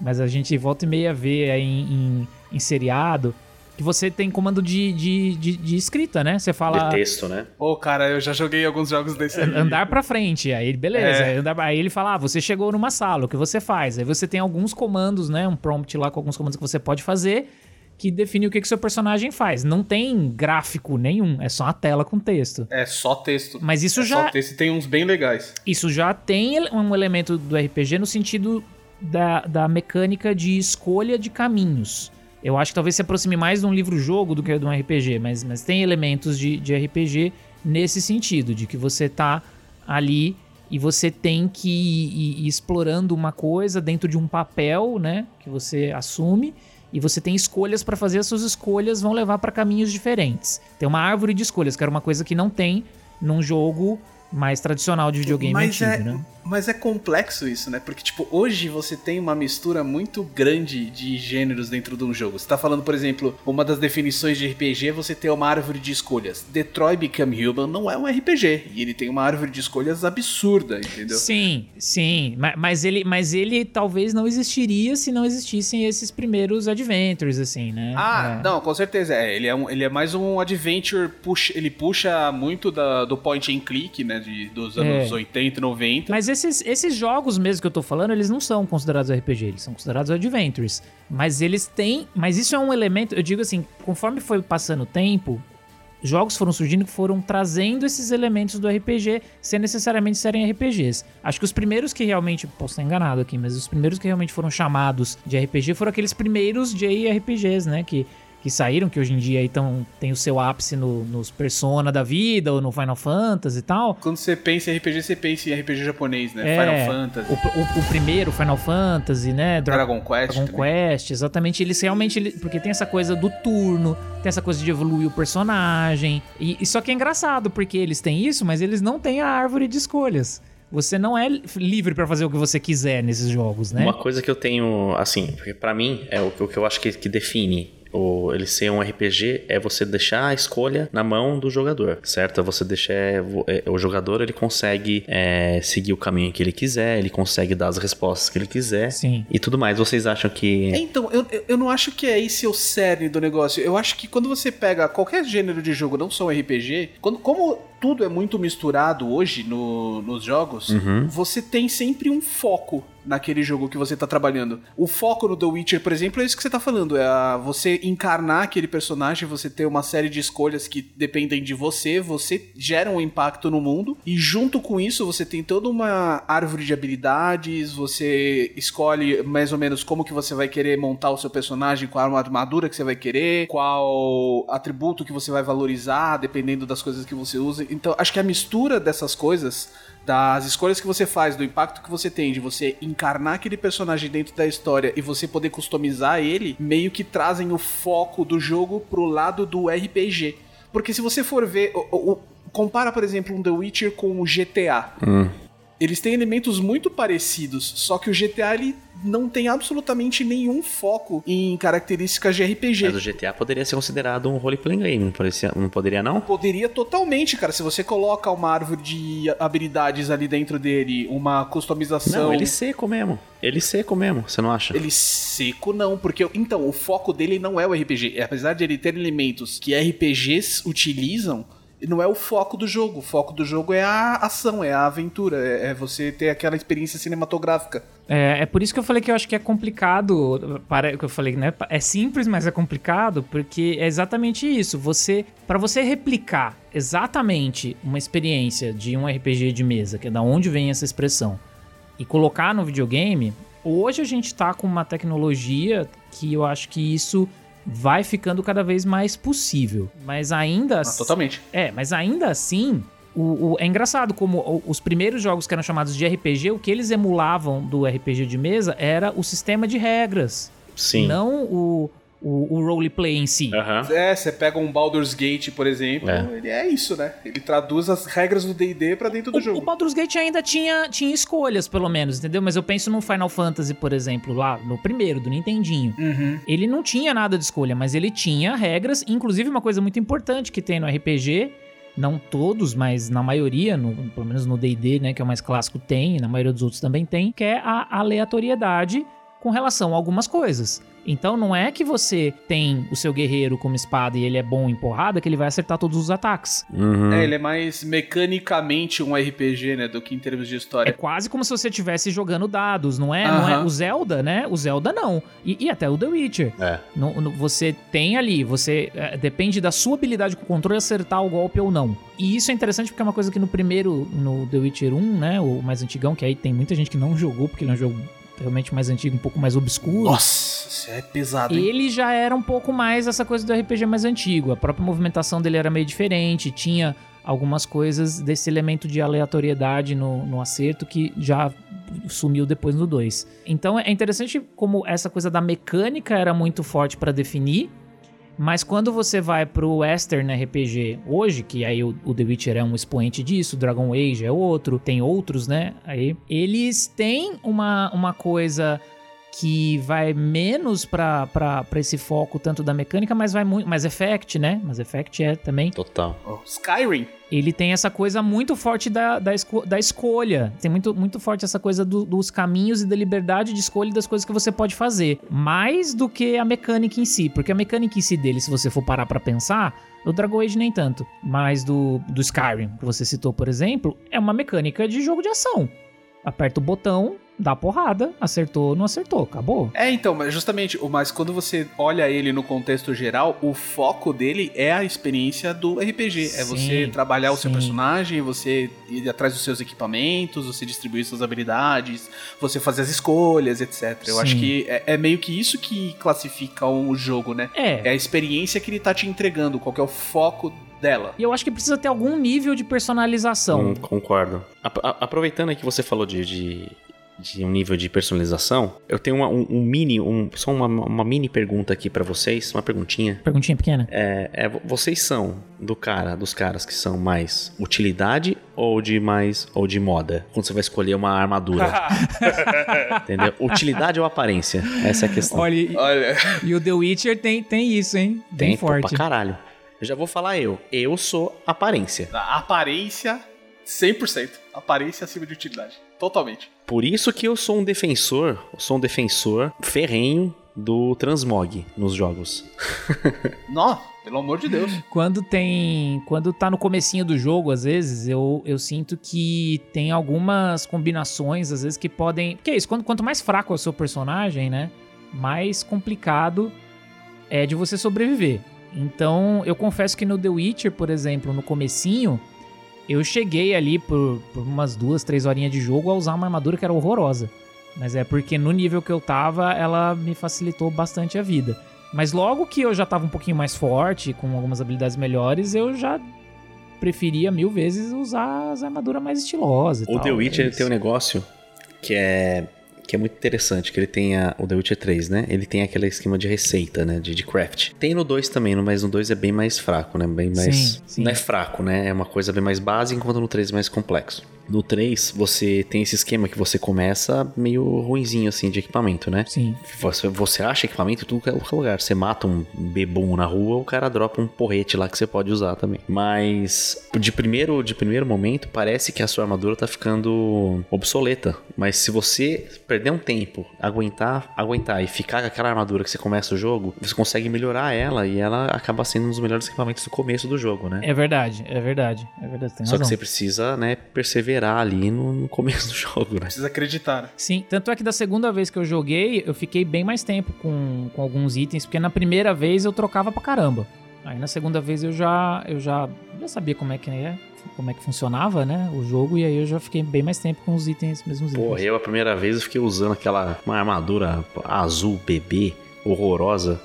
S3: mas a gente volta e meia vê em, em, em seriado que você tem comando de, de, de, de escrita, né? Você fala
S2: De texto, né?
S4: Ô, cara, eu já joguei alguns jogos desse aí.
S3: andar pra frente. Aí, beleza.
S4: É.
S3: Aí, andar- aí ele fala, ah, você chegou numa sala, o que você faz? Aí você tem alguns comandos, né? Um prompt lá com alguns comandos que você pode fazer que define o que que seu personagem faz. Não tem gráfico nenhum, é só a tela com texto.
S4: É só texto.
S3: Mas isso
S4: é
S3: já-
S4: Só texto e tem uns bem legais.
S3: Isso já tem um elemento do RPG no sentido da, da mecânica de escolha de caminhos. Eu acho que talvez se aproxime mais de um livro-jogo do que de um RPG, mas, mas tem elementos de, de RPG nesse sentido, de que você tá ali e você tem que ir, ir explorando uma coisa dentro de um papel, né, que você assume. E você tem escolhas para fazer, as suas escolhas vão levar para caminhos diferentes. Tem uma árvore de escolhas, que era uma coisa que não tem num jogo mais tradicional de videogame
S4: mas
S3: antigo,
S4: é,
S3: né?
S4: Mas é complexo isso, né? Porque, tipo, hoje você tem uma mistura muito grande de gêneros dentro de um jogo. Você tá falando, por exemplo, uma das definições de RPG é você ter uma árvore de escolhas. Detroit Become Human não é um RPG. E ele tem uma árvore de escolhas absurda, entendeu?
S3: Sim, sim. Ma- Mas ele, mas ele talvez não existiria se não existissem esses primeiros adventures, assim, né?
S4: Ah,
S3: É.
S4: não, com certeza. É, ele, é um- ele é mais um adventure, puxa, ele puxa muito da- do point and click, né? De, dos anos
S3: É.
S4: 80 e 90.
S3: Mas esses, esses jogos mesmo que eu tô falando, eles não são considerados RPG, eles são considerados adventures. Mas eles têm. Mas isso é um elemento, eu digo assim, conforme foi passando o tempo, jogos foram surgindo que foram trazendo esses elementos do RPG sem necessariamente serem RPGs. Acho que os primeiros que realmente. Posso estar enganado aqui, mas os primeiros que realmente foram chamados de RPG foram aqueles primeiros JRPGs, né? Que. Que saíram, que hoje em dia aí tão, tem o seu ápice no- nos Persona da vida ou no Final Fantasy e tal.
S4: Quando você pensa em RPG, você pensa em RPG japonês, né?
S3: É,
S4: Final Fantasy,
S3: O, o- o primeiro, Final Fantasy, né? Dra-
S4: Dragon Quest.
S3: Dragon
S4: também.
S3: Quest, exatamente. Eles realmente. porque tem essa coisa do turno, tem essa coisa de evoluir o personagem. E, e só que é engraçado, porque eles têm isso, mas eles não têm a árvore de escolhas. Você não é li- livre pra fazer o que você quiser nesses jogos, né?
S2: Uma coisa que eu tenho, assim, porque pra mim é o, que- o que eu acho que, que define o, ele ser um RPG é você deixar a escolha na mão do jogador, certo? É Você deixar é, é, o jogador ele consegue é, seguir o caminho que ele quiser, ele consegue dar as respostas que ele quiser
S3: Sim.
S2: e tudo mais. Vocês acham que
S4: Então, eu, eu- não acho que é esse o cerne do negócio. Eu acho que quando você pega qualquer gênero de jogo, não só um RPG, quando, como tudo é muito misturado hoje no- nos jogos, você tem sempre um foco naquele jogo que você tá trabalhando. O foco no The Witcher, por exemplo, é isso que você tá falando. É a- você encarnar aquele personagem, você ter uma série de escolhas que dependem de você, você gera um impacto no mundo, e junto com isso você tem toda uma árvore de habilidades, você escolhe mais ou menos como que você vai querer montar o seu personagem, qual armadura que você vai querer, qual atributo que você vai valorizar, dependendo das coisas que você usa. Então, acho que a mistura dessas coisas das escolhas que você faz, do impacto que você tem, de você encarnar aquele personagem dentro da história e você poder customizar ele, meio que trazem o foco do jogo pro lado do RPG. Porque se você for ver, o- o- compara, por exemplo, um The Witcher com o GTA. Eles têm elementos muito parecidos, só que o GTA ele não tem absolutamente nenhum foco em características de RPG.
S2: mas o GTA poderia ser considerado um role-playing game, não, parecia, não poderia não?
S4: Poderia totalmente, cara. Se você coloca uma árvore de habilidades ali dentro dele, uma customização.
S2: Não, ele seco mesmo. Ele seco mesmo, você não acha?
S4: Ele seco não, porque então o foco dele não é o RPG. Apesar de ele ter elementos que RPGs utilizam, não é o foco do jogo. O foco do jogo é a ação, é a aventura, é, é você ter aquela experiência cinematográfica.
S3: É, é por isso que eu falei que eu acho que é complicado. Para que eu falei, né? É simples, mas é complicado, porque é exatamente isso. Você, para você replicar exatamente uma experiência de um RPG de mesa, que é da onde vem essa expressão, e colocar no videogame, hoje a gente tá com uma tecnologia que eu acho que isso vai ficando cada vez mais possível. Mas ainda
S4: Ah, totalmente.
S3: é, mas ainda assim, o, o- é engraçado como os primeiros jogos que eram chamados de RPG, o que eles emulavam do RPG de mesa era o sistema de regras,
S2: Sim.
S3: não o, o, o roleplay em si.
S2: Aham.
S4: É, você pega um Baldur's Gate, por exemplo,
S2: É.
S4: ele é isso, né? Ele traduz as regras do D&D pra dentro do
S3: O, o
S4: jogo.
S3: Baldur's Gate ainda tinha, tinha escolhas, pelo menos, entendeu? Mas eu penso no Final Fantasy, por exemplo, lá no primeiro, do Nintendinho.
S4: Uhum.
S3: Ele não tinha nada de escolha, mas ele tinha regras, inclusive uma coisa muito importante que tem no RPG, não todos, mas na maioria, no- pelo menos no D&D, né, que é o mais clássico, tem, e na maioria dos outros também tem, que é a aleatoriedade com relação a algumas coisas. Então não é que você tem o seu guerreiro como espada e ele é bom em porrada que ele vai acertar todos os ataques.
S2: Uhum.
S4: É, ele é mais mecanicamente um RPG, né, do que em termos de
S3: É
S4: história.
S3: quase como se você estivesse jogando dados, não é? Não é o Zelda, né? O Zelda não. E, e até o The Witcher.
S2: É.
S3: No- no- você tem ali, você é, depende da sua habilidade com o controle acertar o golpe ou não. E isso é interessante porque é uma coisa que no primeiro, no The Witcher 1, né, o mais antigão, que aí tem muita gente que não jogou porque ele é um jogo realmente mais antigo, um pouco mais obscuro.
S4: Nossa, isso é pesado, hein?
S3: Ele já era um pouco mais essa coisa do RPG mais antigo. A própria movimentação dele era meio diferente, tinha algumas coisas desse elemento de aleatoriedade no, no acerto que já sumiu depois no 2. Então é interessante como essa coisa da mecânica era muito forte para definir, mas quando você vai pro Western RPG hoje, que aí o, o The Witcher é um expoente disso, Dragon Age é outro, tem outros, né? Aí eles têm uma, uma coisa que vai menos pra, pra, pra esse foco tanto da mecânica, mas vai muito. Mas Effect, né? Mas Effect é também.
S2: Total.
S4: Oh, Skyrim.
S3: Ele tem essa coisa muito forte da, da, esco- da escolha. Tem muito, muito forte essa coisa do- dos caminhos e da liberdade de escolha das coisas que você pode fazer. Mais do que a mecânica em si. Porque a mecânica em si dele, se você for parar pra pensar, o Dragon Age nem tanto. Mas do, do Skyrim, que você citou, por exemplo, é uma mecânica de jogo de ação. Aperta o botão, dá porrada, acertou, não acertou, acabou.
S4: É, então, mas justamente, o- mas quando você olha ele no contexto geral, o foco dele é a experiência do RPG. é
S3: Sim,
S4: você trabalhar o seu personagem, você ir atrás dos seus equipamentos, você distribuir suas habilidades, você fazer as escolhas, etc. Eu
S3: Sim.
S4: acho que é, é meio que isso que classifica um jogo, né?
S3: É,
S4: É a experiência que ele tá te entregando, qual que é o foco dela.
S3: E eu acho que precisa ter algum nível de personalização.
S2: Hum, concordo. A- aproveitando aí que você falou de, de, de um nível de personalização, eu tenho uma- um, um mini, um, só uma, uma mini pergunta aqui pra vocês, uma perguntinha.
S3: Perguntinha pequena.
S2: É, é, vo- vocês são do cara, dos caras que são mais utilidade ou de mais ou de moda? Quando você vai escolher uma armadura, (laughs) entendeu? Utilidade ou aparência? Essa é a questão.
S3: Olha, e,
S4: Olha,
S3: e o The Witcher tem, tem isso, hein? Bem
S2: Tem pô,
S3: forte.
S2: pra caralho. Eu já vou falar eu. Eu sou aparência.
S4: a aparência, 100%. Aparência acima de utilidade. Totalmente.
S2: Por isso que eu sou um defensor, eu sou um defensor ferrenho do transmog nos jogos. (laughs)
S4: Nossa, pelo amor de Deus.
S3: Quando tem. Quando tá no comecinho do jogo, às vezes, eu, eu sinto que tem algumas combinações, às vezes, que podem. Porque é isso, quanto, quanto mais fraco é o seu personagem, né? Mais complicado é de você sobreviver. Então, eu confesso que no The Witcher, por exemplo, no comecinho, eu cheguei ali por, por umas duas, três horinhas de jogo a usar uma armadura que era horrorosa. Mas é porque no nível que eu tava, ela me facilitou bastante a vida. Mas logo que eu já tava um pouquinho mais forte, com algumas habilidades melhores, eu já preferia mil vezes usar as armaduras mais estilosas.
S2: O
S3: tal,
S2: The Witcher
S3: é
S2: tem um negócio que é que é muito interessante, que ele tem a, o The Witcher 3, né? Ele tem aquele esquema de receita, né? De, de craft. Tem no 2 também, mas no 2 é bem mais fraco, né? Bem mais.
S3: Sim, sim.
S2: Não é fraco, né? É uma coisa bem mais básica, enquanto no 3 é mais complexo. No 3, você tem esse esquema que você começa meio ruinzinho, assim, de equipamento, né?
S3: Sim.
S2: Você, você acha equipamento em tudo que é lugar. Você mata um bebum na rua, o cara dropa um porrete lá que você pode usar também. Mas de primeiro, de primeiro momento, parece que a sua armadura tá ficando obsoleta. Mas se você perder um tempo, aguentar, aguentar e ficar com aquela armadura que você começa o jogo, você consegue melhorar ela e ela acaba sendo um dos melhores equipamentos do começo do jogo, né?
S3: É verdade, é verdade. É verdade,
S2: Só que
S3: razão.
S2: você precisa, né, perseverar ali no, no começo do (laughs) jogo, né?
S4: Precisa acreditar. né?
S3: Sim, tanto é que da segunda vez que eu joguei, eu fiquei bem mais tempo com, com alguns itens, porque na primeira vez eu trocava pra caramba. Aí na segunda vez eu já eu já, já sabia como é que é, como é que funcionava, né, o jogo, e aí eu já fiquei bem mais tempo com os itens, mesmos
S2: Porra,
S3: itens.
S2: eu a primeira vez eu fiquei usando aquela uma armadura azul bebê horrorosa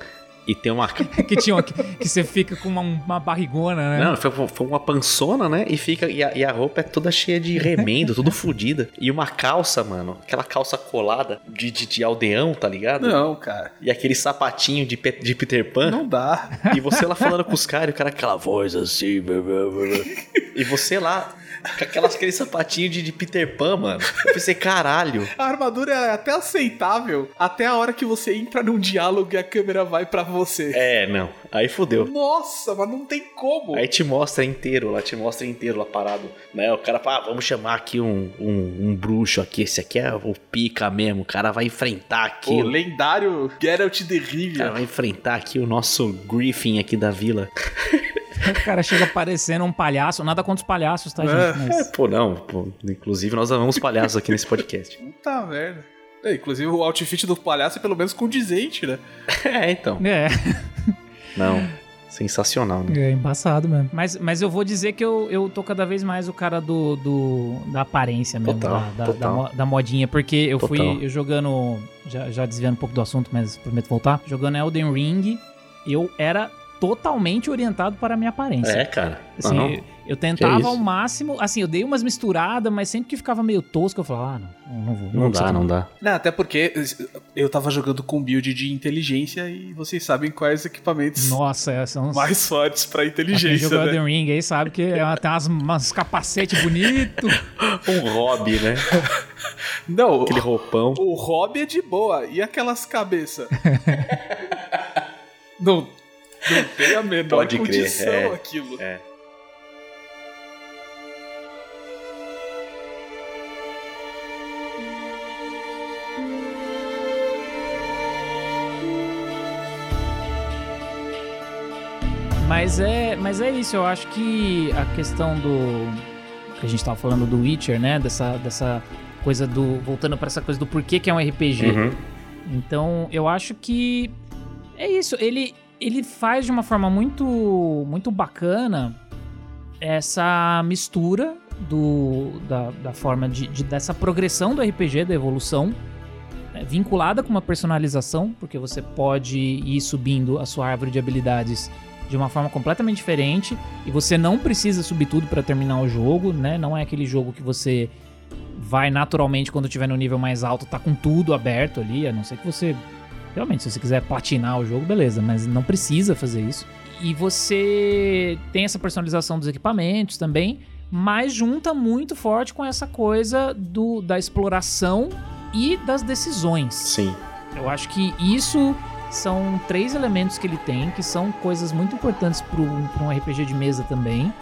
S2: e tem uma (laughs)
S3: que tinha uma- que, que você fica com uma, uma barrigona, né?
S2: Não, foi, foi uma pançona, né? E fica e a, e a roupa é toda cheia de remendo, tudo (laughs) fodida. E uma calça, mano, aquela calça colada de, de, de aldeão, tá ligado?
S4: Não, cara.
S2: E aquele sapatinho de, de Peter Pan.
S4: Não dá.
S2: E você lá falando com os caras, e o cara com aquela voz assim. blá, blá, blá. (laughs) E você lá com aquelas, aquele sapatinho de, de Peter Pan, mano. Eu pensei, caralho.
S4: A armadura é até aceitável até a hora que você entra num diálogo e a câmera vai pra você.
S2: É, não. Aí fodeu.
S4: Nossa, mas não tem como.
S2: Aí te mostra inteiro lá, te mostra inteiro lá parado. Né? O cara fala, ah, vamos chamar aqui um, um, um bruxo aqui. Esse aqui é o pica mesmo. O cara vai enfrentar aqui.
S4: O lendário Geralt de
S2: O cara
S4: Rivia.
S2: vai enfrentar aqui o nosso Griffin aqui da vila. (laughs)
S3: O (laughs) cara chega parecendo um palhaço, nada contra os palhaços, tá, gente?
S2: É,
S3: Mas...
S2: pô, não. pô, inclusive, nós amamos palhaços aqui nesse podcast.
S4: Puta merda. É, inclusive o outfit do palhaço é pelo menos condizente, né? (laughs)
S2: é, então.
S3: É,
S2: Não. Sensacional, né?
S3: é embaçado mesmo. Mas, mas eu vou dizer que eu, eu tô cada vez mais o cara do, do da aparência mesmo,
S2: Total,
S3: da, da,
S2: total.
S3: da da modinha, porque eu
S2: Total.
S3: fui eu jogando, já, já desviando um pouco do assunto, mas prometo voltar, jogando Elden Ring, eu era totalmente orientado para a minha aparência.
S2: É, cara.
S3: Assim,
S2: Não,
S3: eu, tentava ao máximo, assim, eu dei umas misturadas, mas sempre que ficava meio tosco, eu falava, ah, não, não vou.
S2: Não
S3: vou
S2: dá, não dá.
S4: Não, até porque eu tava jogando com build de inteligência e vocês sabem quais equipamentos
S3: Nossa, é, são uns...
S4: mais fortes pra
S3: Quem
S4: inteligência,
S3: jogou
S4: né?
S3: Elden Ring aí sabe que é- tem umas, umas capacete bonito. (laughs)
S2: Um hobby, né? (laughs)
S4: Não,
S2: Aquele roupão.
S4: o hobby é de boa. E aquelas cabeças? (laughs) não, não tem a menor
S2: Pode crer,
S4: condição
S2: é.
S4: aquilo.
S2: É.
S3: Mas é, mas é isso, eu acho que a questão do que a gente tava falando do Witcher, né, dessa dessa coisa do voltando pra essa coisa do porquê que é um RPG.
S2: Uhum.
S3: Então, eu acho que é isso, ele ele faz de uma forma muito muito bacana essa mistura do da, da forma de, de- dessa progressão do RPG, da evolução, né, vinculada com uma personalização, porque você pode ir subindo a sua árvore de habilidades de uma forma completamente diferente e você não precisa subir tudo para terminar o jogo, né? Não é aquele jogo que você vai naturalmente quando tiver no nível mais alto, tá com tudo aberto ali, a não ser que você realmente se você quiser platinar o jogo, beleza, mas não precisa fazer isso. E você tem essa personalização dos equipamentos também, mas junta muito forte com essa coisa do da exploração e das decisões.
S2: Sim.
S3: Eu acho que isso são três elementos que ele tem, que são coisas muito importantes para um RPG de mesa também,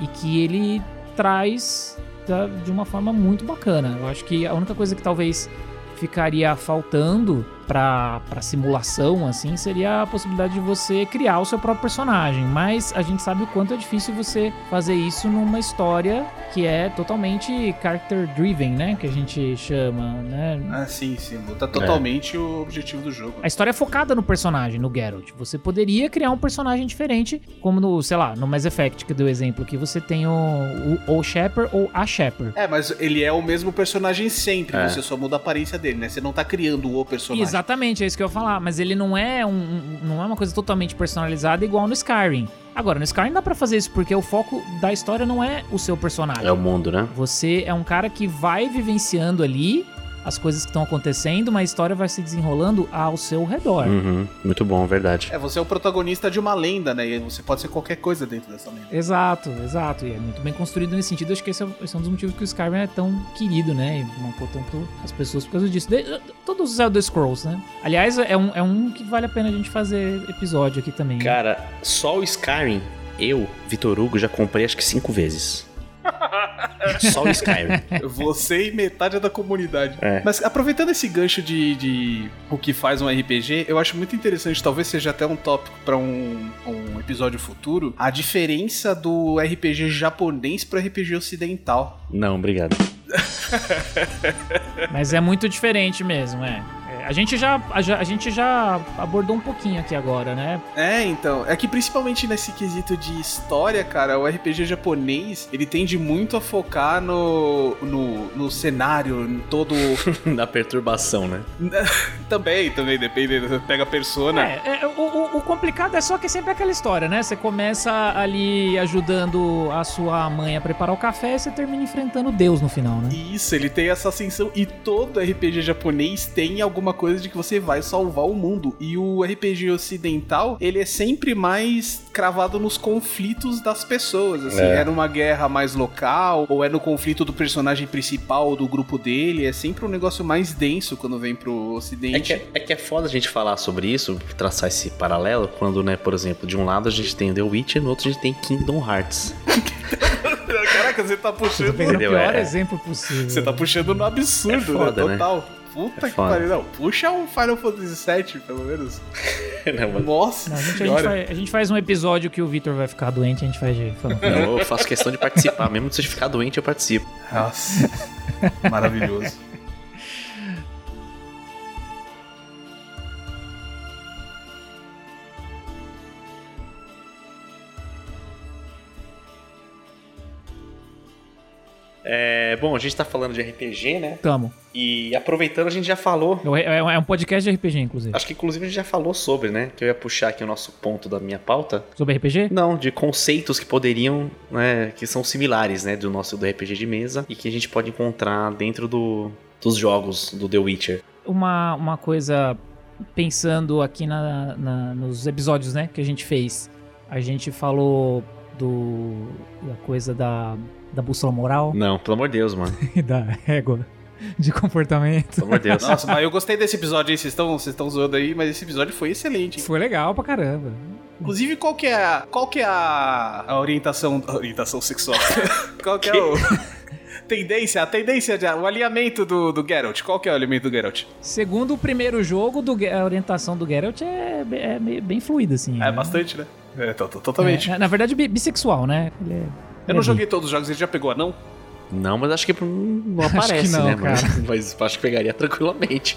S3: e que ele traz da- de uma forma muito bacana. Eu acho que a única coisa que talvez ficaria faltando para simulação assim seria a possibilidade de você criar o seu próprio personagem, mas a gente sabe o quanto é difícil você fazer isso numa história que é totalmente character driven, né, que a gente chama, né?
S4: Ah, sim, sim. Muda totalmente o objetivo do jogo.
S3: A história é focada no personagem, no Geralt. Você poderia criar um personagem diferente, como no, sei lá, no Mass Effect, que deu exemplo aqui, você tem o, o, o Shepard ou a Shepard.
S4: É, mas ele é o mesmo personagem sempre,
S2: É.
S4: você só muda a aparência dele, né? Você não tá criando o personagem.
S3: Exatamente, é isso que eu ia falar. Mas ele não é, um, um- não é uma coisa totalmente personalizada igual no Skyrim. Agora, no Skyrim dá pra fazer isso, porque o foco da história não é o seu personagem.
S2: É o mundo, né?
S3: Você é um cara que vai vivenciando ali as coisas que estão acontecendo, mas a história vai se desenrolando ao seu redor.
S2: Uhum. Muito bom, verdade.
S4: É, você é o protagonista de uma lenda, né? E você pode ser qualquer coisa dentro dessa lenda.
S3: Exato, exato. E é muito bem construído nesse sentido. Acho que esse é, esse é um dos motivos que o Skyrim é tão querido, né? E marcou tanto as pessoas por causa disso. De- todos os Elder Scrolls, né? Aliás, é um, é um que vale a pena a gente fazer episódio aqui também. né?
S2: Cara, só o Skyrim, eu, Vitor Hugo, já comprei acho que cinco vezes. Só o Skyrim.
S4: Você e metade da comunidade.
S2: É.
S4: Mas aproveitando esse gancho de, de o que faz um RPG, eu acho muito interessante, talvez seja até um tópico pra um, um episódio futuro, a diferença do RPG japonês pro RPG ocidental.
S2: Não, obrigado.
S3: Mas é muito diferente mesmo, é. É, A gente, já, a, a gente já abordou um pouquinho aqui agora, né?
S4: É, então, é que principalmente nesse quesito de história, cara, o RPG japonês, ele tende muito a focar no, no, no cenário, em todo... (laughs)
S2: da perturbação, né? (laughs)
S4: também, também, depende, pega a persona.
S3: É, é, o complicado é só que é sempre aquela história, né? Você começa ali ajudando a sua mãe a preparar o café e você termina enfrentando Deus no final, né?
S4: Isso, ele tem essa ascensão e todo RPG japonês tem alguma coisa de que você vai salvar o mundo. E o RPG ocidental, ele é sempre mais cravado nos conflitos das pessoas, assim,
S2: É.
S4: é. numa guerra mais local ou é no conflito do personagem principal do grupo dele, é sempre um negócio mais denso quando vem pro
S2: É
S4: ocidente.
S2: que, é que é foda a gente falar sobre isso, traçar esse paralelo, quando, né, por exemplo, de um lado a gente tem The Witcher, no outro a gente tem Kingdom Hearts. (laughs)
S4: Caraca, você tá puxando,
S3: pegando o
S2: Entendeu?
S3: pior
S2: É.
S3: exemplo possível.
S4: você tá puxando no absurdo,
S2: É foda,
S4: né?
S2: né?
S4: Total. Puta
S2: É
S4: que pariu. Não, puxa um Final Fantasy VII, pelo menos. (laughs)
S2: Não,
S4: Nossa
S3: Não, a, gente, a, gente faz, a gente faz um episódio que o Victor vai ficar doente, a gente faz de
S2: não, eu faço questão de participar, mesmo se eu ficar doente, eu participo.
S4: Nossa, maravilhoso.
S2: É, bom, a gente tá falando de RPG, né?
S3: Tamo.
S2: E aproveitando, a gente já falou.
S3: É, é um podcast de RPG, inclusive.
S2: Acho que inclusive a gente já falou sobre, né? Que eu ia puxar aqui o nosso ponto da minha pauta.
S3: Sobre RPG?
S2: Não, de conceitos que poderiam, né? Que são similares, né? Do nosso do RPG de mesa e que a gente pode encontrar dentro do, dos jogos do The Witcher.
S3: Uma, uma coisa, pensando aqui na, na- nos episódios, né, que a gente fez. A gente falou do da coisa da, da bússola moral
S2: Não, pelo amor de Deus, mano.
S3: e (laughs) da régua de comportamento.
S2: Pelo amor de Deus.
S4: Nossa, mas eu gostei desse episódio aí, vocês estão vocês estão zoando aí, mas esse episódio foi excelente. hein?
S3: Foi legal pra caramba.
S4: Inclusive, qual que é a, qual que é a, a orientação, a orientação sexual? (laughs) qual que é o... tendência, a tendência, de, o alinhamento do, do Geralt. Qual que é o alinhamento do Geralt?
S3: Segundo o primeiro jogo, do, a orientação do Geralt é, é bem fluida, assim.
S4: É
S3: né?
S4: bastante, né? É, to- to- totalmente.
S3: É, na verdade, bi- bissexual, né? Ele é-
S4: Eu não
S3: bi.
S4: joguei todos os jogos, ele já pegou anão?
S2: Não, mas acho que não (laughs)
S3: Acho que
S2: aparece,
S3: não,
S2: né,
S3: cara.
S2: mano? (laughs) Mas acho que pegaria tranquilamente.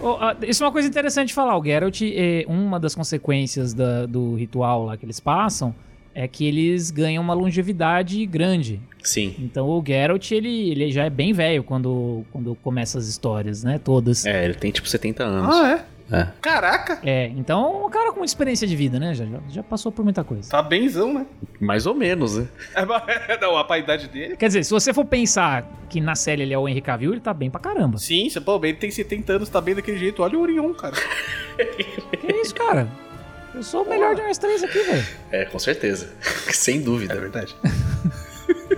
S3: Oh, isso é uma coisa interessante de falar. O Geralt, é, uma das consequências da- do ritual lá que eles passam é que eles ganham uma longevidade grande.
S2: Sim.
S3: Então o Geralt, ele, ele já é bem velho quando, quando começa as histórias, né? Todas.
S2: É, ele tem tipo 70 anos.
S4: Ah, é?
S2: É.
S4: Caraca!
S3: É, então um cara com muita experiência de vida, né? Já, já, passou por muita coisa.
S4: Tá benzão, né?
S2: Mais ou menos, né? (laughs)
S4: É, não, a idade dele...
S3: Quer dizer, se você for pensar que na série ele é o Henry Cavill, ele tá bem pra caramba.
S4: Sim, você, pô, ele tem 70 anos, tá bem daquele jeito. Olha o Orion, cara. (laughs)
S3: Que isso, cara? Eu sou o melhor de nós três aqui, velho.
S2: É, com certeza. (laughs) Sem dúvida.
S4: É verdade.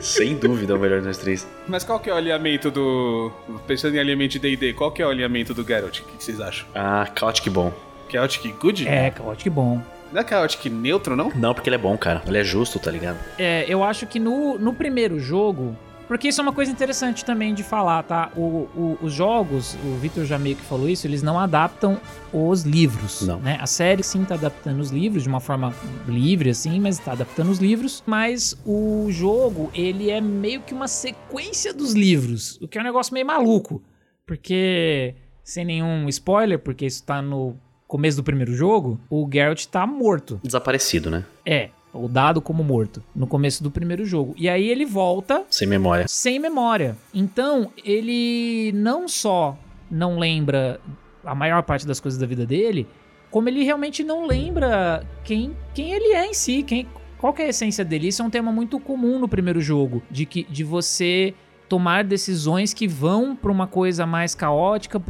S2: Sem dúvida é o melhor de nós três.
S4: Mas qual que é o alinhamento do... Pensando em alinhamento de D&D, qual que é o alinhamento do Geralt? O que vocês acham?
S2: Ah, Chaotic bom.
S4: Chaotic Good?
S3: É, caótico bom.
S4: Não é Chaotic Neutro, não?
S2: Não, porque ele é bom, cara. Ele é justo, tá ligado?
S3: É, eu acho que no, no primeiro jogo. Porque isso é uma coisa interessante também de falar, tá? O, o- os jogos, o Victor já meio que falou isso, eles não adaptam os livros.
S2: Não.
S3: Né? A série sim tá adaptando os livros de uma forma livre, assim, mas tá adaptando os livros. Mas o jogo, ele é meio que uma sequência dos livros, o que é um negócio meio maluco. Porque, sem nenhum spoiler, porque isso tá no começo do primeiro jogo, o Geralt tá morto.
S2: Desaparecido, né?
S3: É, ou dado como morto no começo do primeiro jogo. E aí ele volta
S2: Sem memória.
S3: sem memória. Então, ele não só não lembra a maior parte das coisas da vida dele, como ele realmente não lembra quem, quem ele é em si, quem, qual que é a essência dele. Isso é um tema muito comum no primeiro jogo, de que de você tomar decisões que vão para uma coisa mais caótica,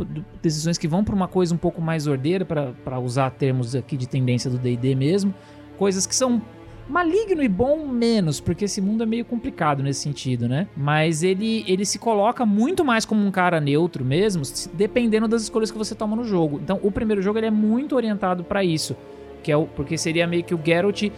S3: decisões que vão para uma coisa um pouco mais ordeira, para usar termos aqui de tendência do D&D mesmo, coisas que são maligno e bom menos, porque esse mundo é meio complicado nesse sentido, né? Mas ele, ele se coloca muito mais como um cara neutro mesmo, dependendo das escolhas que você toma no jogo. Então, o primeiro jogo ele é muito orientado pra isso, que é o, porque seria meio que o Geralt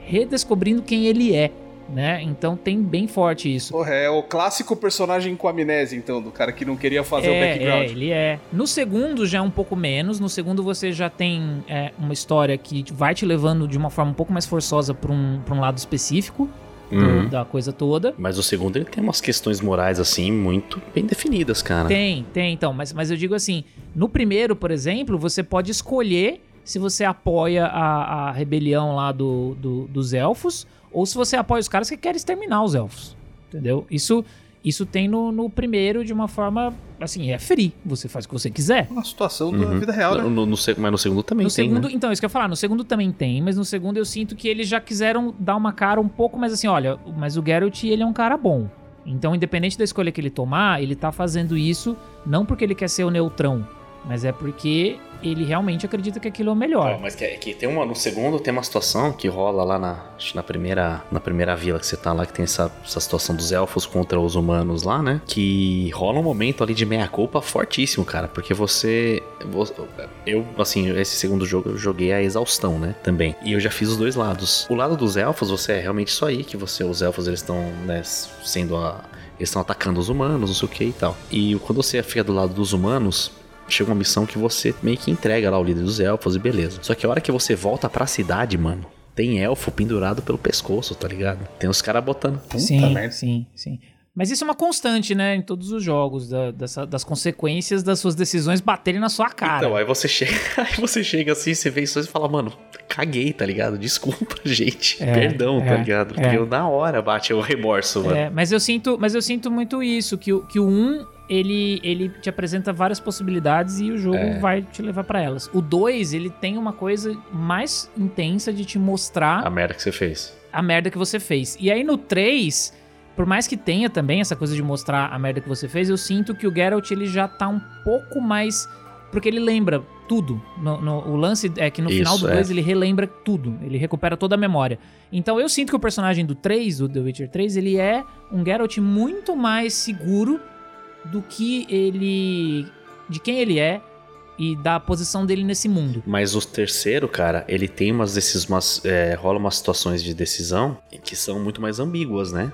S3: redescobrindo quem ele é, né? Então tem bem forte isso.
S4: Porra, é o clássico personagem com amnésia, então, do cara que não queria fazer o
S3: É,
S4: background.
S3: é, ele é. No segundo já é um pouco menos. No segundo você já tem é, uma história que vai te levando de uma forma um pouco mais forçosa pra um, pra um lado específico
S2: Uhum.
S3: da coisa toda.
S2: Mas o segundo ele tem umas questões morais, assim, muito bem definidas, cara.
S3: Tem, tem, então. Mas, mas eu digo assim: no primeiro, por exemplo, você pode escolher se você apoia a, a rebelião lá do, do- dos elfos ou se você apoia os caras que querem exterminar os elfos. Entendeu? Isso, isso tem no, no primeiro de uma forma. Assim, é free. Você faz o que você quiser.
S4: Uma situação da
S2: Uhum.
S4: vida real, né?
S2: No- no- no mas no segundo também
S3: No
S2: tem,
S3: segundo,
S2: né?
S3: então, isso que eu ia falar, no segundo também tem, mas no segundo eu sinto que eles já quiseram dar uma cara um pouco mais assim, olha, mas o Geralt, ele é um cara bom. Então, independente da escolha que ele tomar, ele tá fazendo isso não porque ele quer ser o neutrão, mas é porque ele realmente acredita que aquilo é o melhor.
S2: Mas que, que tem uma, no segundo tem uma situação que rola lá na, na primeira na primeira vila que você tá lá, que tem essa, essa situação dos elfos contra os humanos lá, né? Que rola um momento ali de meia-culpa fortíssimo, cara, porque você, vo- Eu, assim, esse segundo jogo eu joguei a exaustão, né? Também. E eu já fiz os dois lados. O lado dos elfos, você é realmente isso aí, que você, os elfos, eles estão, né, sendo a. Eles estão atacando os humanos, não sei o que e tal. E quando você fica do lado dos humanos, chega uma missão que você meio que entrega lá o líder dos elfos e beleza. Só que a hora que você volta pra cidade, mano, tem elfo pendurado pelo pescoço, tá ligado? Tem os caras botando.
S3: sim,
S4: merda.
S3: sim, sim. Mas isso é uma constante, né, em todos os jogos, da- dessa- das consequências das suas decisões baterem na sua cara.
S2: Então, aí você chega, (laughs) aí você chega assim, você vê isso e fala, mano, caguei, tá ligado? Desculpa, (laughs) gente.
S3: É,
S2: Perdão, tá
S3: é,
S2: ligado? Porque
S3: é.
S2: eu, na hora bate o remorso, mano.
S3: É, mas eu sinto, mas eu sinto muito isso, que, o- que o 1, ele, ele te apresenta várias possibilidades e o jogo
S2: É.
S3: vai te levar pra elas. O 2, ele tem uma coisa mais intensa de te mostrar
S2: A merda que você fez.
S3: a merda que você fez. E aí no 3, por mais que tenha também essa coisa de mostrar a merda que você fez, eu sinto que o Geralt ele já tá um pouco mais. Porque ele lembra tudo. No- no- o lance é que no
S2: Isso,
S3: final do
S2: é.
S3: 2 ele relembra tudo. Ele recupera toda a memória. Então eu sinto que o personagem do 3, do The Witcher 3, ele é um Geralt muito mais seguro do que ele. de quem ele é e da posição dele nesse mundo.
S2: Mas o terceiro, cara, ele tem umas desses. Umas, é, rola umas situações de decisão que são muito mais ambíguas, né?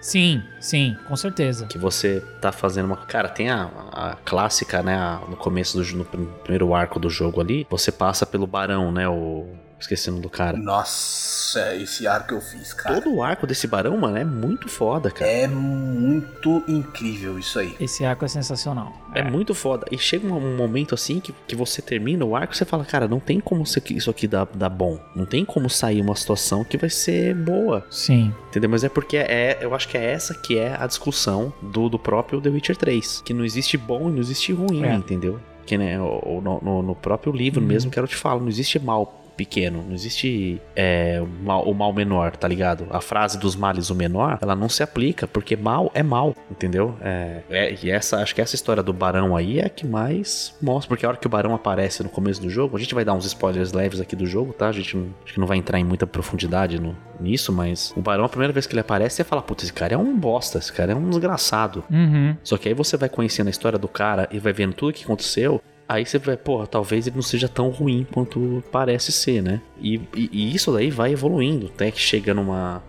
S3: Sim, sim, com certeza.
S2: Que você tá fazendo uma. Cara, tem a, a clássica, né? a- no começo do no prim- primeiro arco do jogo ali, você passa pelo barão, né? O. Esqueci o nome do cara.
S4: Nossa, esse arco eu fiz, cara.
S2: Todo o arco desse barão, mano, é muito foda, cara.
S4: É muito incrível isso aí.
S3: Esse arco é sensacional.
S2: É muito foda. E chega um, momento assim que, que você termina o arco e você fala, cara, não tem como isso aqui, isso aqui dar, dar bom. Não tem como sair uma situação que vai ser boa.
S3: Sim.
S2: Entendeu? Mas é porque é, eu acho que é essa que é a discussão do, do próprio The Witcher 3. Que não existe bom e não existe ruim,
S3: É.
S2: entendeu? Que né, no, no- no próprio livro
S3: Uhum.
S2: mesmo, que eu te falo, não existe mal pequeno, não existe é, o, mal, o mal menor, tá ligado? A frase dos males o menor, ela não se aplica, porque mal é mal, entendeu? É, é- e essa, acho que essa história do barão aí é a que mais mostra, porque a hora que o barão aparece no começo do jogo, a gente vai dar uns spoilers leves aqui do jogo, tá? A gente não, acho que não vai entrar em muita profundidade no- nisso, mas o barão, a primeira vez que ele aparece, você fala, puta, esse cara é um bosta, esse cara é um desgraçado.
S3: Uhum.
S2: Só que aí você vai conhecendo a história do cara e vai vendo tudo que aconteceu. Aí você vai, porra, talvez ele não seja tão ruim quanto parece ser, né? E, e- e isso daí vai evoluindo, até que chega numa,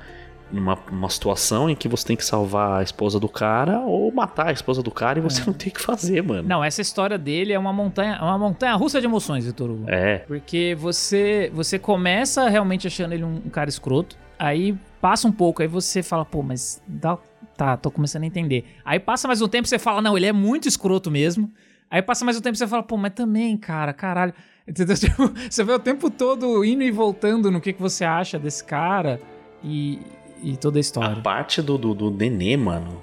S2: numa uma situação em que você tem que salvar a esposa do cara ou matar a esposa do cara e você não tem o que fazer, mano.
S3: Não, essa história dele é uma montanha, é uma montanha russa de emoções, Vitor Hugo.
S2: É,
S3: Porque você, você começa realmente achando ele um, um cara escroto, aí passa um pouco, aí você fala, pô, mas dá, tá, tô começando a entender. Aí passa mais um tempo e você fala, não, ele é muito escroto mesmo. Aí passa mais um tempo e você fala, pô, mas também, cara, caralho. (laughs) Entendeu? Tipo, você vê o tempo todo indo e voltando no que, que você acha desse cara e, e toda a
S2: a
S3: história.
S2: parte do, do, do nenê, mano.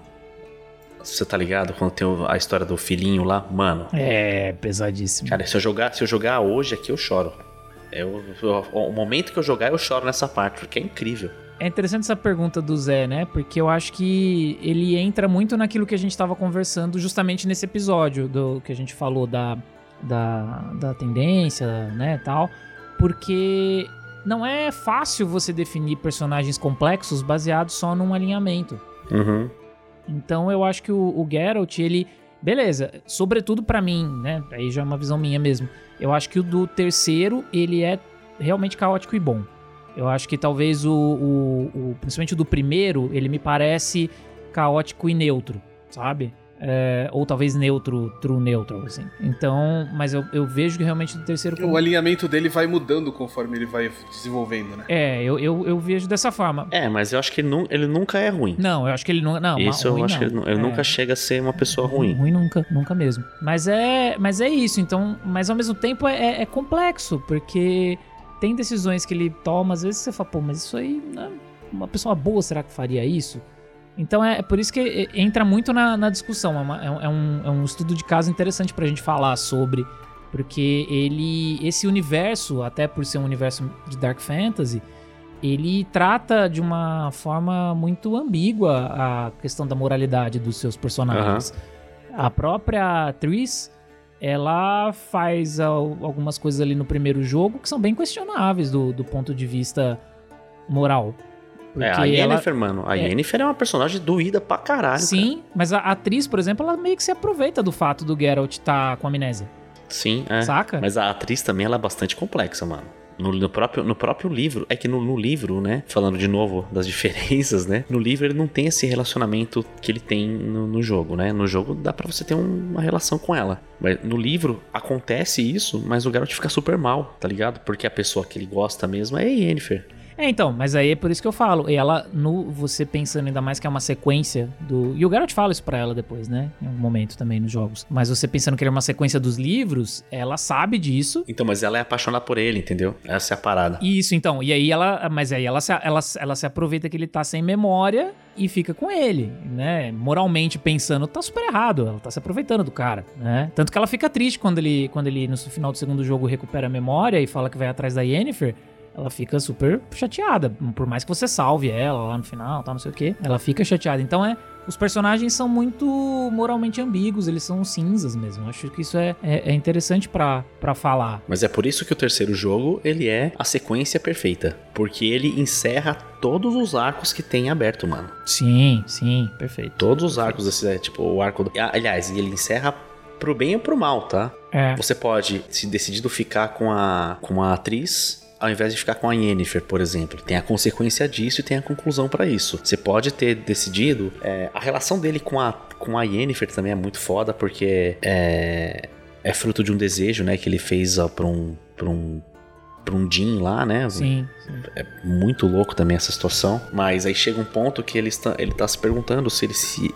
S2: Você tá ligado? Quando tem a história do filhinho lá, mano.
S3: É, pesadíssimo.
S2: Cara, se eu jogar, se eu jogar hoje aqui, eu choro. É o, o- o momento que eu jogar, eu choro nessa parte, porque é incrível.
S3: É interessante essa pergunta do Zé, né? Porque eu acho que ele entra muito naquilo que a gente estava conversando justamente nesse episódio do que a gente falou da, da, da tendência, né, tal. Porque não é fácil você definir personagens complexos baseados só num alinhamento.
S2: Uhum.
S3: Então eu acho que o, o Geralt, ele. Beleza, sobretudo pra mim, né? Aí já é uma visão minha mesmo. Eu acho que o do terceiro, ele é realmente caótico e bom. Eu acho que talvez o, o, o- Principalmente o do primeiro, ele me parece caótico e neutro, sabe? É, ou talvez neutro, true neutral, assim. Então, mas eu, eu vejo que realmente do terceiro.
S4: O alinhamento dele vai mudando conforme ele vai desenvolvendo, né?
S3: É, eu, eu, eu vejo dessa forma.
S2: É, mas eu acho que ele, nu- ele nunca é ruim.
S3: Não, eu acho que ele não. não
S2: Isso eu acho
S3: não.
S2: que ele, ele
S3: É.
S2: nunca chega a ser uma pessoa ruim.
S3: Ruim nunca, nunca mesmo. Mas é, mas é isso, então, mas ao mesmo tempo é, é- é complexo, porque tem decisões que ele toma, às vezes você fala, pô, mas isso aí, né, uma pessoa boa será que faria isso? Então é, é por isso que entra muito na, na discussão, é, uma- é um- é um, é um estudo de caso interessante pra gente falar sobre, porque ele, esse universo, até por ser um universo de Dark Fantasy, ele trata de uma forma muito ambígua a questão da moralidade dos seus personagens. A própria atriz, ela faz al- algumas coisas ali no primeiro jogo que são bem questionáveis do, do ponto de vista moral.
S2: É, a
S3: Porque ela-
S2: Yennefer, mano. A
S3: é.
S2: Yennefer é uma personagem doída pra caralho.
S3: Sim, mas a atriz, por exemplo, ela meio que se aproveita do fato do Geralt estar com amnésia.
S2: cara. Sim, é.
S3: Saca?
S2: Mas a atriz também ela é bastante complexa, mano. No, no próprio, no próprio livro, é que no, no livro, né? Falando de novo das diferenças, né? No livro ele não tem esse relacionamento que ele tem no, no jogo, né? No jogo dá pra você ter um- uma relação com ela. Mas no livro acontece isso, mas o Geralt fica super mal, tá ligado? Porque a pessoa que ele gosta mesmo é a Yennefer.
S3: É, então, mas aí é por isso que eu falo. E ela, no, você pensando ainda mais que é uma sequência do. E o Geralt fala isso pra ela depois, né? Em algum momento também nos jogos. Mas você pensando que ele é uma sequência dos livros, ela sabe disso.
S2: Então, mas ela é apaixonada por ele, entendeu? Essa é a parada.
S3: Isso, então. E aí ela. Mas aí ela se, ela, ela se aproveita que ele tá sem memória e fica com ele, né? Moralmente pensando, tá super errado. Ela tá se aproveitando do cara, né? Tanto que ela fica triste quando ele, quando ele no final do segundo jogo recupera a memória e fala que vai atrás da Yennefer ela fica super chateada. Por mais que você salve ela lá no final, tá, não sei o que, ela fica chateada. Então é. Os personagens são muito moralmente ambíguos, eles são cinzas mesmo. Acho que isso é, é, é interessante para falar.
S2: Mas é por isso que o terceiro jogo, ele é a sequência perfeita. Porque ele encerra todos os arcos que tem aberto, mano.
S3: Sim, sim, perfeito.
S2: Todos os arcos desse, é, tipo, o arco... Do... Aliás, ele encerra pro bem ou pro mal, tá?
S3: É.
S2: Você pode, se decidido ficar com a, com a atriz, ao invés de ficar com a Yennefer, por exemplo. Tem a consequência disso e tem a conclusão para isso. Você pode ter decidido. É, a relação dele com a, com a Yennefer também é muito foda, porque é, é fruto de um desejo, né? Que ele fez ó, pra um. Pra um pra um Jin lá, né?
S3: Sim, sim.
S2: É muito louco também essa situação. Mas aí chega um ponto que ele está, ele tá se perguntando se ele se.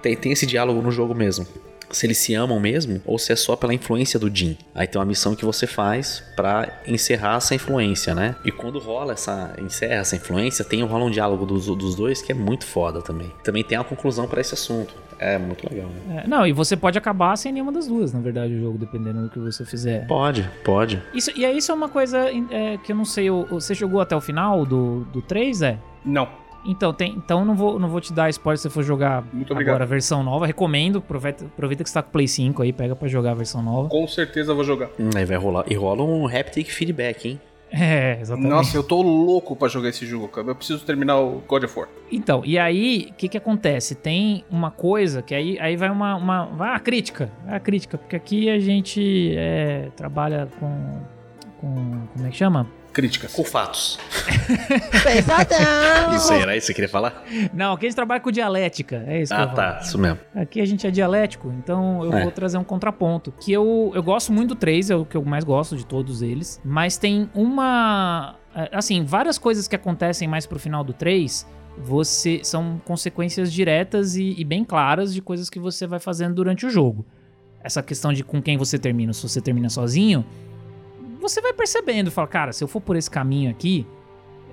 S2: Tem, tem esse diálogo no jogo mesmo se eles se amam mesmo ou se é só pela influência do Jin. Aí tem uma missão que você faz para encerrar essa influência, né? E quando rola essa encerra essa influência, tem rola um diálogo dos, dos dois que é muito foda também. Também tem a conclusão para esse assunto. É muito legal, né?
S3: É, não, e você pode acabar sem nenhuma das duas, na verdade, o jogo, dependendo do que você fizer.
S2: Pode, pode.
S3: Isso, e aí isso é uma coisa é, que eu não sei. Você jogou até o final do, do 3, é?
S4: Não.
S3: Então, tem, então não vou, não vou te dar spoiler se você for jogar agora a versão nova. Recomendo, aproveita, aproveita que você tá com o Play 5 aí, pega pra jogar a versão nova.
S4: Com certeza vou jogar.
S2: Hum, aí vai rolar. E rola um haptic feedback, hein?
S3: É, exatamente.
S4: Nossa, eu tô louco pra jogar esse jogo, cara. Eu preciso terminar o God of War.
S3: Então, e aí, o que que acontece? Tem uma coisa que aí, aí vai uma, uma... Vai a crítica, vai a crítica, porque aqui a gente é, trabalha com, com... Como é que chama?
S4: Críticas.
S2: Com fatos. (laughs)
S6: Pesadão!
S2: Isso aí, era isso que você queria falar?
S3: Não, aqui a gente trabalha com dialética, é isso que
S2: Ah, tá. Isso mesmo.
S3: Aqui a gente é dialético, então eu
S2: É.
S3: vou trazer um contraponto. Que eu, eu gosto muito do 3, é o que eu mais gosto de todos eles. Mas tem uma. é, Assim, várias coisas que acontecem mais pro final do 3. Você são consequências diretas e, e bem claras de coisas que você vai fazendo durante o jogo. Essa questão de com quem você termina, se você termina sozinho, você vai percebendo, fala, cara, se eu for por esse caminho aqui,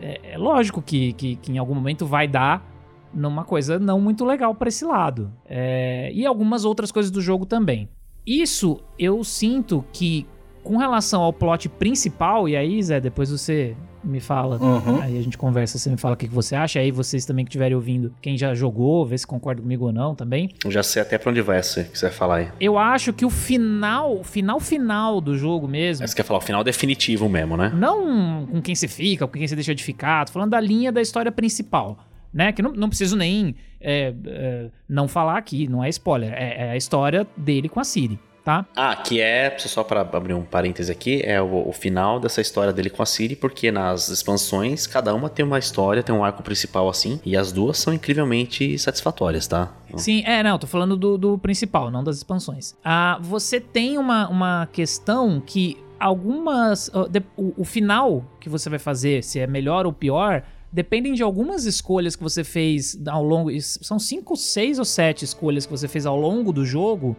S3: é, é lógico que, que, que em algum momento vai dar numa coisa não muito legal pra esse lado. É, e algumas outras coisas do jogo também. Isso eu sinto que, com relação ao plot principal, e aí, Zé, depois você me fala,
S4: Uhum.
S3: aí a gente conversa, você me fala o que que você acha, aí vocês também que estiverem ouvindo, quem já jogou, vê se concorda comigo ou não também.
S2: Eu já sei até pra onde vai essa que você vai falar aí.
S3: Eu acho que o final, final final do jogo mesmo,
S2: Você quer falar o final definitivo mesmo, né?
S3: não com quem você fica, com quem você deixa de ficar, tô falando da linha da história principal. Né? Que não, não preciso nem é, é, não falar aqui, não é spoiler. É, é a história dele com a Siri, tá?
S2: Ah, que é, só pra abrir um parêntese aqui, é o, o final dessa história dele com a Siri, porque nas expansões, cada uma tem uma história, tem um arco principal assim, e as duas são incrivelmente satisfatórias, tá?
S3: Sim, é, não, tô falando do, do principal, não das expansões. Ah, você tem uma, uma questão que algumas. de- o, o final que você vai fazer, se é melhor ou pior, dependem de algumas escolhas que você fez ao longo. São cinco, seis ou sete escolhas que você fez ao longo do jogo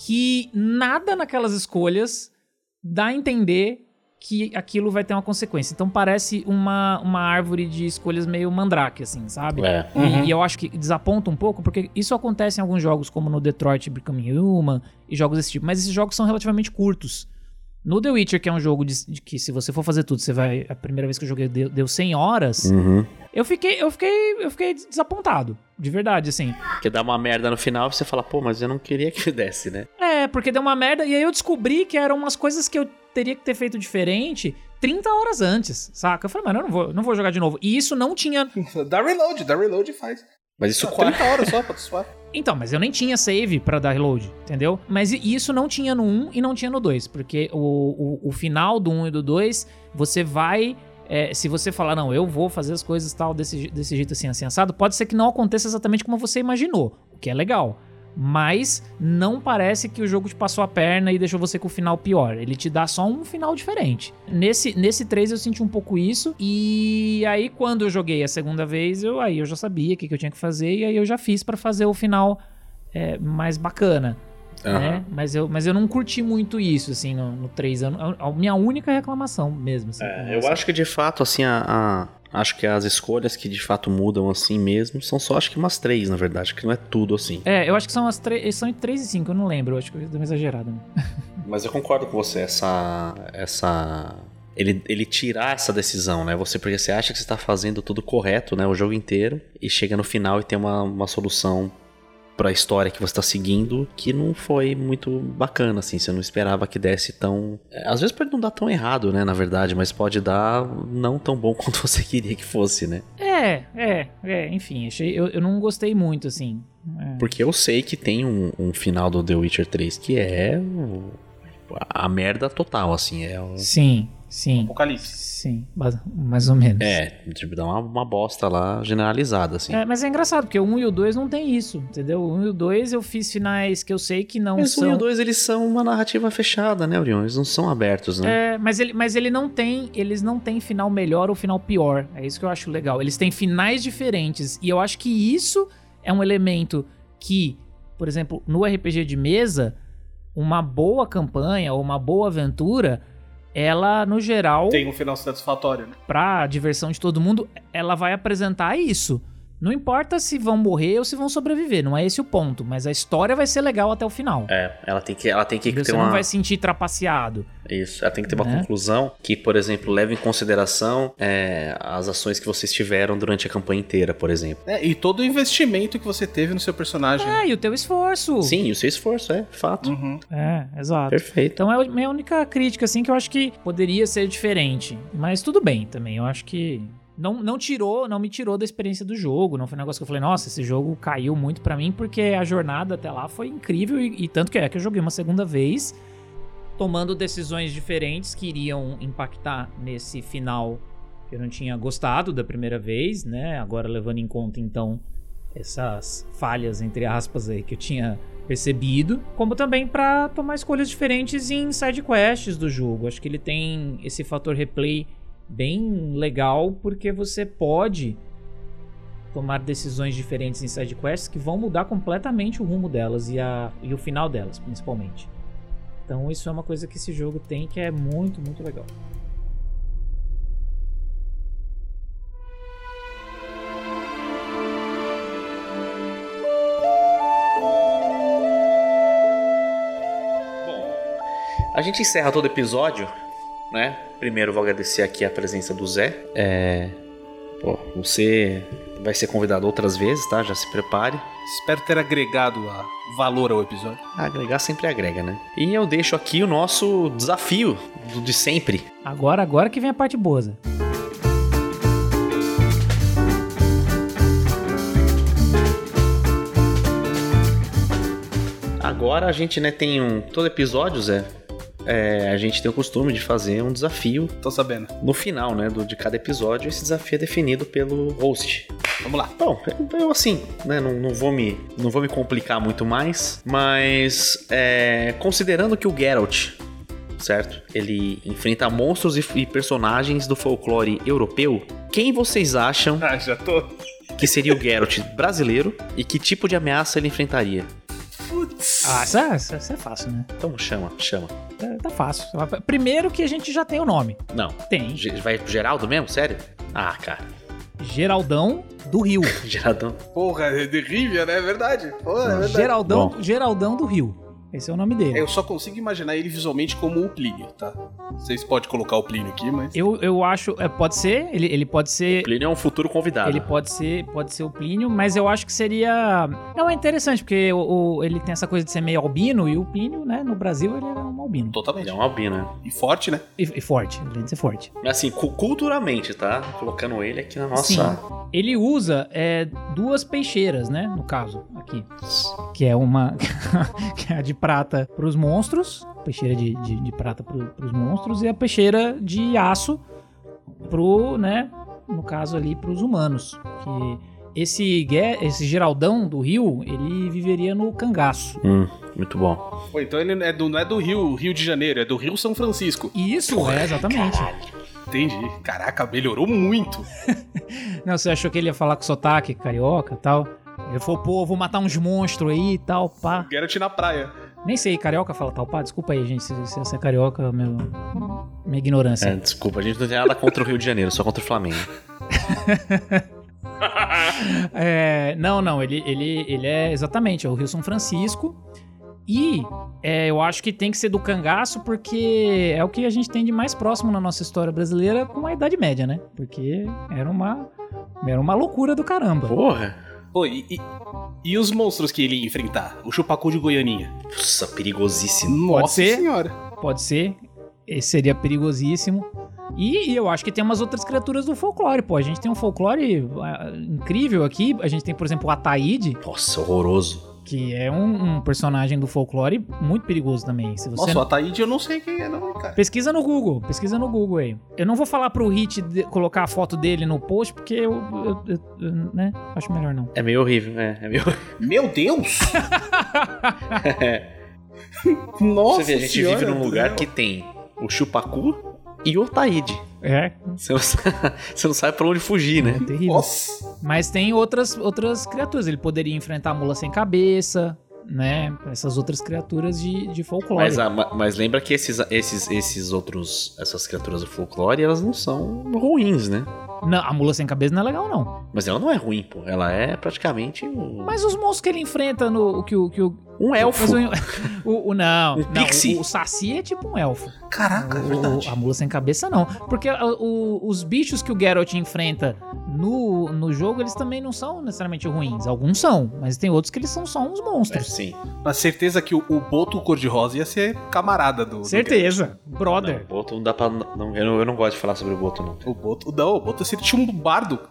S3: que nada naquelas escolhas dá a entender que aquilo vai ter uma consequência. Então parece uma, uma árvore de escolhas meio mandrake, assim, sabe?
S2: É.
S3: E-
S4: Uhum.
S3: E, eu acho que desaponta um pouco, porque isso acontece em alguns jogos, como no Detroit Become Human e jogos desse tipo. Mas esses jogos são relativamente curtos. No The Witcher, que é um jogo de, de que se você for fazer tudo, você vai. A primeira vez que eu joguei deu, deu 100 horas.
S2: Uhum.
S3: Eu fiquei, eu fiquei, eu fiquei desapontado. De verdade, assim.
S2: Porque dá uma merda no final e você fala, pô, mas eu não queria que (laughs) desse, né?
S3: É, porque deu uma merda. E aí eu descobri que eram umas coisas que eu teria que ter feito diferente 30 horas antes, saca? Eu falei, mano, eu não vou, não vou jogar de novo. E isso não tinha.
S4: Dá reload, dá reload e faz.
S2: Mas isso
S4: Ah,
S2: qua-
S4: 30 horas só pra tu suar.
S3: Então, mas eu nem tinha save pra dar reload, entendeu? Mas isso não tinha no 1 e não tinha no 2, porque o, o, o final do 1 e do 2, você vai. é, se você falar, não, eu vou fazer as coisas tal desse, desse jeito assim, assim, assado, pode ser que não aconteça exatamente como você imaginou, o que é legal. Mas não parece que o jogo te passou a perna e deixou você com o final pior. Ele te dá só um final diferente. Nesse, nesse 3 eu senti um pouco isso. E aí, quando eu joguei a segunda vez, eu aí eu já sabia o que, que eu tinha que fazer. E aí eu já fiz pra fazer o final é, mais bacana.
S2: Aham.
S3: né? Mas, eu, mas eu não curti muito isso, assim, no, no 3 anos. A, a minha única reclamação mesmo. Assim,
S2: É, eu acho que de fato, assim, a, a- acho que as escolhas que de fato mudam assim mesmo são só acho que umas três, na verdade, que não é tudo assim.
S3: É, eu acho que são as três. São 3 e 5, eu não lembro. Eu acho que eu dei uma exagerada. né? (laughs)
S2: Mas eu concordo com você, essa. essa. Ele, ele tirar essa decisão, né? Você, porque você acha que você está fazendo tudo correto, né? O jogo inteiro, e chega no final e tem uma, uma solução pra história que você tá seguindo que não foi muito bacana, assim. Você não esperava que desse tão. é, Às vezes pode não dar tão errado, né? Na verdade, mas pode dar não tão bom (laughs) quanto você queria que fosse, né?
S3: É, é, é, enfim, achei, eu, eu não gostei muito, assim. É.
S2: Porque eu sei que tem um, um final do The Witcher 3 que é o- a merda total, assim. É, o-
S3: Sim, sim.
S4: Apocalipse.
S3: Sim, mais ou menos.
S2: é tipo, dá uma, uma bosta lá generalizada, assim.
S3: É, mas é engraçado, porque o 1 e o 2 não tem isso, entendeu? O 1 e o 2 eu fiz finais que eu sei que não
S2: Mas o
S3: são.
S2: 1 e o 2 eles são uma narrativa fechada, né, Orion? Eles não são abertos, né?
S3: É, mas ele, mas ele não tem, eles não têm final melhor ou final pior. É isso que eu acho legal. Eles têm finais diferentes e eu acho que isso é um elemento que, por exemplo, no RPG de mesa, uma boa campanha ou uma boa aventura, ela no geral,
S4: Tem um final satisfatório, né?
S3: pra diversão de todo mundo, ela vai apresentar isso. Não importa se vão morrer ou se vão sobreviver, não é esse o ponto, mas a história vai ser legal até o final.
S2: É, ela tem que, ela tem que
S3: Você
S2: ter
S3: não
S2: uma.
S3: vai se sentir trapaceado.
S2: Isso, ela tem que ter uma
S3: Né?
S2: conclusão que, por exemplo, leve em consideração é, as ações que vocês tiveram durante a campanha inteira, por exemplo.
S4: É, e todo o investimento que você teve no seu personagem.
S3: É, e o teu esforço.
S2: Sim, e o seu esforço, é, fato.
S4: Uhum.
S3: É, exato.
S2: Perfeito.
S3: Então é a minha única crítica, assim, que eu acho que poderia ser diferente. Mas tudo bem também. Eu acho que. Não, não tirou, não me tirou da experiência do jogo. Não foi um negócio que eu falei, nossa, esse jogo caiu muito pra mim, porque a jornada até lá foi incrível. E, e tanto que é que eu joguei uma segunda vez, tomando decisões diferentes que iriam impactar nesse final que eu não tinha gostado da primeira vez, né? Agora levando em conta, então, essas falhas, entre aspas, aí, que eu tinha percebido, como também pra tomar escolhas diferentes em side quests do jogo. Acho que ele tem esse fator replay bem legal, porque você pode tomar decisões diferentes em side quests que vão mudar completamente o rumo delas e, a, e o final delas, principalmente. Então isso é uma coisa que esse jogo tem que é muito, muito legal.
S2: A gente encerra todo episódio, né? Primeiro vou agradecer aqui a presença do Zé. É. Pô, você vai ser convidado outras vezes, tá? Já se prepare.
S4: Espero ter agregado a valor ao episódio.
S2: Agregar sempre agrega, né? E eu deixo aqui o nosso desafio do de sempre.
S3: Agora, agora que vem a parte boa. Zé.
S2: Agora a gente, né, tem um. Todo episódio, Zé. É, a gente tem o costume de fazer um desafio
S4: Tô sabendo.
S2: no final, né, do, de cada episódio. Esse desafio é definido pelo host.
S4: Vamos lá.
S2: Bom, eu assim, né, não, não vou me, não vou me complicar muito mais, mas é, considerando que o Geralt, certo, ele enfrenta monstros e, personagens do folclore europeu, quem vocês acham
S4: Ah, já tô.
S2: que seria o Geralt brasileiro e que tipo de ameaça ele enfrentaria?
S4: Putz.
S3: Ah, isso é, isso é- isso é fácil, né?
S2: Então chama, chama.
S3: É, tá fácil. Primeiro que a gente já tem o nome.
S2: Não.
S3: Tem.
S2: Ge- Vai pro Geraldo mesmo? Sério? Ah, cara.
S3: Geraldão do Rio. (laughs)
S2: Geraldão.
S4: Porra, é de Rivia, né? É verdade. Pô, é verdade.
S3: Geraldão,
S2: Bom.
S3: Geraldão do Rio. Esse é o nome dele.
S4: Eu só consigo imaginar ele visualmente como o Plínio, tá? Vocês podem colocar o Plínio aqui, mas.
S3: Eu, eu acho. é, pode ser, ele, ele pode ser.
S2: Plínio é um futuro convidado.
S3: Ele pode ser, pode ser o Plínio, mas eu acho que seria. Não, é interessante, porque o, o- ele tem essa coisa de ser meio albino, e o Plínio, né, no Brasil, ele era um albino.
S4: Totalmente.
S2: Ele é um albino, né?
S4: E forte, né?
S3: E, e forte, além de ser forte.
S2: Mas assim, cu- culturalmente, tá? Colocando ele aqui na nossa.
S3: Sim. Ele usa é, duas peixeiras, né? No caso, aqui. Que é uma. (laughs) que é a de prata pros monstros. Peixeira de, de, de prata pro, pros monstros. E a peixeira de aço pro, né? No caso ali, pros humanos. Que esse, esse Geraldão do Rio, ele viveria no cangaço.
S2: Hum, muito bom.
S4: Pô, então ele é do, não é do Rio, Rio de Janeiro, é do Rio São Francisco.
S3: E Isso, é, exatamente.
S4: Entendi. Caraca, melhorou muito. (laughs)
S3: Não, você achou que ele ia falar com sotaque carioca e tal? Ele falou, pô, vou matar uns monstros aí e tal, pá.
S4: Geralt na praia.
S3: Nem sei, carioca fala tal, pá. Desculpa aí, gente, se, se você é carioca, meu, minha ignorância.
S2: É, desculpa, a gente não tem nada contra o Rio de Janeiro, só contra o Flamengo. (laughs)
S3: É, não, não, ele, ele, ele é exatamente, é o Rio São Francisco. E é, eu acho que tem que ser do cangaço porque é o que a gente tem de mais próximo na nossa história brasileira com a Idade Média, né? Porque era uma, era uma loucura do caramba.
S2: Porra!
S4: Pô, e, e, e os monstros que ele ia enfrentar? O chupacu de Goianinha.
S2: Nossa, perigosíssimo.
S4: Nossa
S3: ser.
S4: senhora.
S3: Pode ser, esse seria perigosíssimo. E, e eu acho que tem umas outras criaturas do folclore, pô. A gente tem um folclore ah, incrível aqui. A gente tem, por exemplo, o Ataíde,
S2: Nossa, horroroso.
S3: Que é um, um personagem do folclore muito perigoso também. Se você
S4: Nossa, o Ataíde eu não sei quem é não, cara.
S3: Pesquisa no Google, pesquisa no Google aí. Eu não vou falar pro Hit de- colocar a foto dele no post, porque eu, eu- eu- eu, né, acho melhor não.
S2: É meio horrível, é. é meio... (laughs)
S4: Meu Deus! Nossa (laughs)
S2: Você vê, a gente
S4: senhora,
S2: vive num lugar
S4: Adriano.
S2: que tem o chupacu e o Otaíde.
S3: É,
S2: Você não, sabe, (laughs) você não sabe pra onde fugir, né?
S3: é terrível.
S4: Nossa.
S3: Mas tem outras, outras criaturas. Ele poderia enfrentar a mula sem cabeça, né? Essas outras criaturas de, de folclore.
S2: Mas, a- ma- mas lembra que esses, esses, esses outros, essas criaturas do folclore, elas não são ruins, né?
S3: Não, a mula sem cabeça não é legal, não.
S2: Mas ela não é ruim, pô. Ela é praticamente um,
S3: Mas os monstros que ele enfrenta no. o Que, o, que o,
S2: um elfo.
S3: o, (laughs) o- o- não,
S2: Um
S3: não
S2: pixie.
S3: o, o Saci é tipo um elfo.
S4: Caraca, é
S3: O-
S4: verdade.
S3: a mula sem cabeça não. Porque os bichos que o Geralt enfrenta no, no jogo, eles também não são necessariamente ruins. Alguns são, mas tem outros que eles são só uns
S2: É,
S3: monstros.
S2: sim.
S4: Mas certeza que o, o Boto cor-de-rosa ia ser camarada do. do
S3: Certeza.
S2: Não,
S3: Brother.
S2: o Boto não dá pra. Não, eu, não, eu não gosto de falar sobre o Boto, não.
S4: O Boto. Não, o Boto seria tinha um bardo.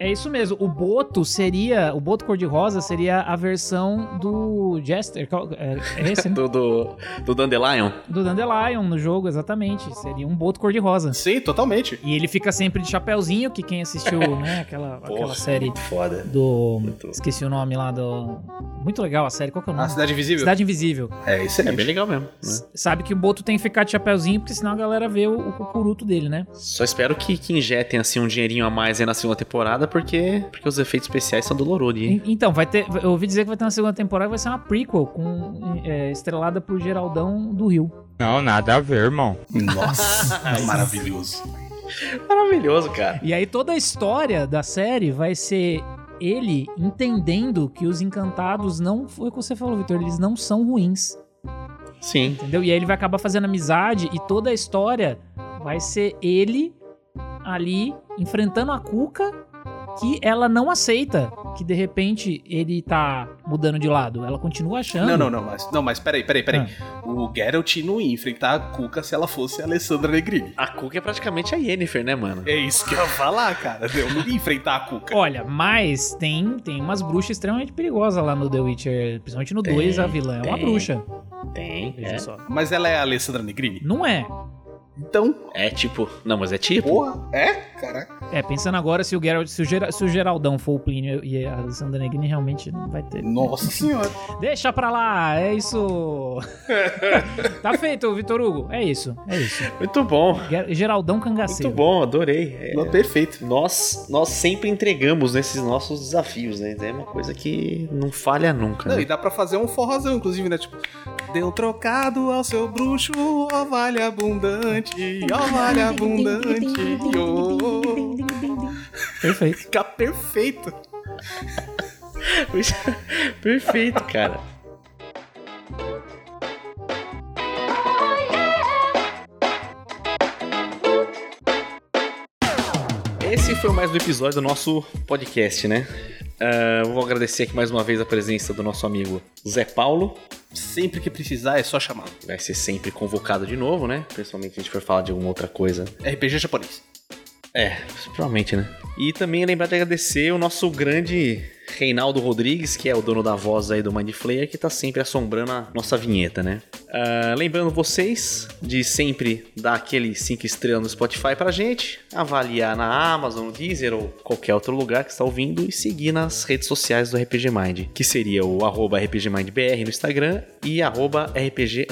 S3: É isso mesmo. O Boto seria. O Boto cor-de-rosa seria a versão do Jester. É, é (laughs) esse, né?
S2: Do, do, do Dandelion.
S3: do Dandelion no jogo, exatamente. Seria um Boto cor-de-rosa.
S4: Sim, totalmente.
S3: E ele fica sempre de chapéuzinho, que quem assistiu, (laughs) né, aquela, aquela
S2: Porra,
S3: série
S2: muito foda.
S3: do.
S2: Muito.
S3: Esqueci o nome lá do. Muito legal a série. Qual que é o nome?
S4: A Cidade Invisível.
S3: Cidade Invisível.
S4: É, isso
S2: É bem legal mesmo. Né?
S3: Sabe que o Boto tem que ficar de chapéuzinho, porque senão a galera vê o, o cucuruto dele, né?
S2: Só espero que, que injetem assim um dinheirinho a mais aí na segunda temporada, porque, porque os efeitos especiais são dolorosos, hein?
S3: En- Então, vai ter. Eu ouvi dizer que vai ter uma segunda temporada, vai ser uma prequel, com, é, estrelada por Geraldão do Rio.
S7: Não, nada a ver, irmão.
S4: Nossa, (laughs) maravilhoso.
S2: Maravilhoso, cara.
S3: E aí toda a história da série vai ser ele entendendo que os encantados não. Foi o que você falou, Vitor, eles não são ruins.
S2: Sim.
S3: Entendeu? E aí ele vai acabar fazendo amizade e toda a história vai ser ele ali enfrentando a Cuca que ela não aceita que de repente ele tá mudando de lado. Ela continua achando.
S4: Não, não, não, mas, não, mas peraí, peraí, peraí. O Geralt não ia enfrentar a Cuca se ela fosse a Alessandra Negrini.
S2: A Cook é praticamente a Yennefer, né, mano?
S4: É isso que eu ia falar, cara. Eu não ia enfrentar a Cuca.
S3: Olha, mas tem, tem umas bruxas extremamente perigosas lá no The Witcher. Principalmente no
S2: Tem,
S3: 2, a vilã é uma
S2: tem.
S3: bruxa.
S2: Tem,
S3: Veja
S2: é.
S3: só.
S4: Mas ela é a Alessandra Negrini?
S3: Não é.
S4: Então,
S2: É tipo. Não, mas é tipo.
S4: porra, é? Caraca.
S3: É, pensando agora, se o, Geralt, se o, Gera- se o Geraldão for o Plínio e a Alessandra Negrini, realmente não vai ter.
S4: Nossa (laughs) senhora.
S3: Deixa pra lá, é isso. (laughs) tá feito, Vitor Hugo. É isso, é isso.
S2: Muito bom.
S3: Ger- Geraldão cangaceiro.
S2: Muito bom, adorei. É,
S4: Não, perfeito.
S2: nós, nós sempre entregamos nesses nossos desafios, né? É uma coisa que não falha nunca.
S4: Não,
S2: né?
S4: e dá pra fazer um forrozão, inclusive, né? Tipo, deu trocado ao seu bruxo, ó vale abundante, ó vale abundante. Oh.
S3: Perfeito.
S4: Fica perfeito. (laughs)
S2: Perfeito, cara. Esse foi mais um episódio do nosso podcast, né? Ah, vou agradecer aqui mais uma vez a presença do nosso amigo Zé Paulo.
S4: Sempre que precisar é só chamar.
S2: Vai ser sempre convocado de novo, né? Principalmente se a gente for falar de alguma outra coisa.
S4: RPG japonês.
S2: É, provavelmente, né? E também lembrar de agradecer o nosso grande Reinaldo Rodrigues, que é o dono da voz aí do Mind Flayer, que tá sempre assombrando a nossa vinheta, né? Ah, lembrando vocês de sempre dar aquele 5 estrelas no Spotify pra gente, avaliar na Amazon, no Deezer ou qualquer outro lugar que está ouvindo e seguir nas redes sociais do RPG Mind, que seria o arroba RPGMindBR no Instagram e arroba RPG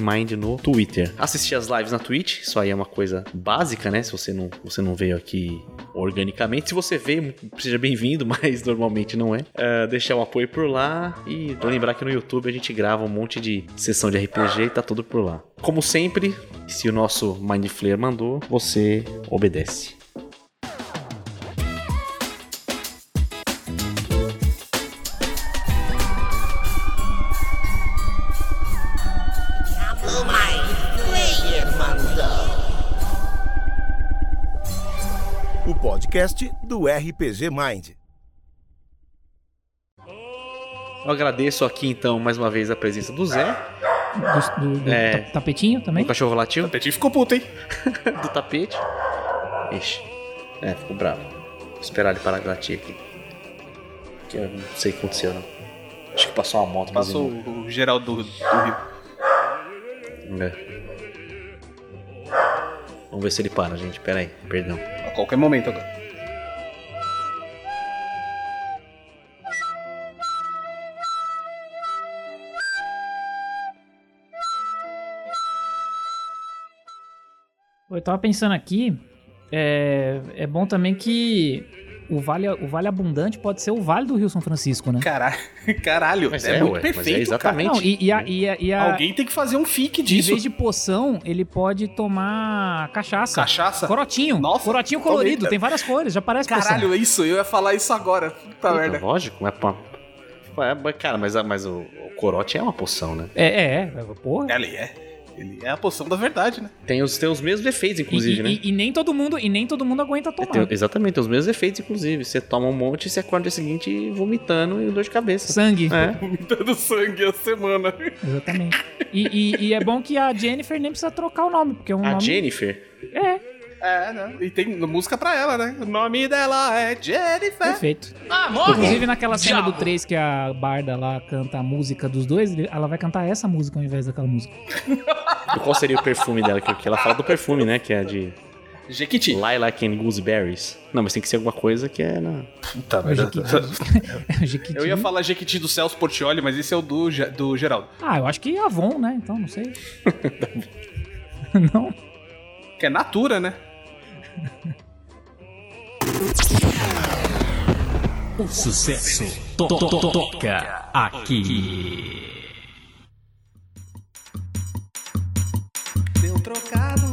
S2: Mind no Twitter. Assistir as lives na Twitch, isso aí é uma coisa básica, né? Se você não, você não veio aqui organicamente. Se você veio, seja bem-vindo, (laughs) mas normalmente não é. Ah, deixar o apoio por lá e lembrar que no YouTube a gente grava um monte de sessão de RPG e tá tudo por lá. Como sempre, se o nosso Mind Flayer mandou, você obedece.
S7: O podcast do RPG Mind.
S2: Eu agradeço aqui então mais uma vez a presença do Zé,
S3: Do, do- do
S2: É.
S3: ta- tapetinho também.
S2: do cachorro latiu,
S4: O Petinho ficou puto, hein? (laughs)
S2: do tapete. Ixi, é, ficou bravo. Vou esperar ele parar de latir aqui. Que eu não sei o que aconteceu, não. Acho que passou uma moto.
S4: Passou
S2: ele
S4: o geral do, do Rio.
S2: É. Vamos ver se ele para, gente. Pera aí, perdão.
S4: A qualquer momento agora.
S3: Eu tava pensando aqui, é, é bom também que o vale, o vale Abundante pode ser o Vale do Rio São Francisco, né?
S4: Caralho, (laughs) caralho.
S2: Mas
S4: é,
S2: é,
S4: muito
S2: ué, mas é
S4: perfeito,
S2: exatamente.
S3: Não, e, e a, e a- e a-.
S4: Alguém tem que fazer um fique
S3: em
S4: disso.
S3: vez de poção, ele pode tomar cachaça.
S4: Cachaça?
S3: Corotinho.
S4: Nossa,
S3: Corotinho colorido, tem várias cores, já parece
S4: Caralho, é isso. Eu ia falar isso agora. Puta merda.
S2: Lógico, é pra... É, mas, cara, mas, mas o, o corote é uma poção, né?
S3: É, é, é, porra.
S4: Ele é. Ele é a poção da verdade, né?
S2: Tem os, tem os mesmos efeitos, inclusive,
S3: e,
S2: né?
S3: e- e nem todo mundo, e nem todo mundo aguenta
S2: É,
S3: tomar.
S2: tem- exatamente, tem os mesmos efeitos, inclusive. Você toma um monte e você acorda no dia seguinte vomitando e dor de cabeça.
S3: Sangue.
S2: É. (laughs)
S4: Vomitando sangue a semana.
S3: Exatamente. E, e- e é bom que a Jennifer nem precisa trocar o nome, porque é um
S2: A
S3: nome.
S2: Jennifer,
S3: É,
S4: É, né? E tem música pra ela, né? O nome dela é Jennifer.
S3: perfeito. Inclusive naquela cena do 3 que a Barda lá canta a música dos dois, ela vai cantar essa música ao invés daquela música.
S2: e (laughs) qual seria o perfume dela? Que, ela fala do perfume, né? Que é de
S4: Jequiti.
S2: Lilac and Gooseberries. Não, mas tem que ser alguma coisa que é na...
S4: Puta
S3: É o Jequiti. É (laughs) o Jequiti.
S4: Eu ia falar Jequiti do Celso Portioli, mas esse é o do, Ge- do Geraldo.
S3: Ah, eu acho que Avon, né? Então, não sei. (laughs) não?
S4: Que é Natura, né?
S8: O sucesso to to to toca aqui.
S4: Deu trocado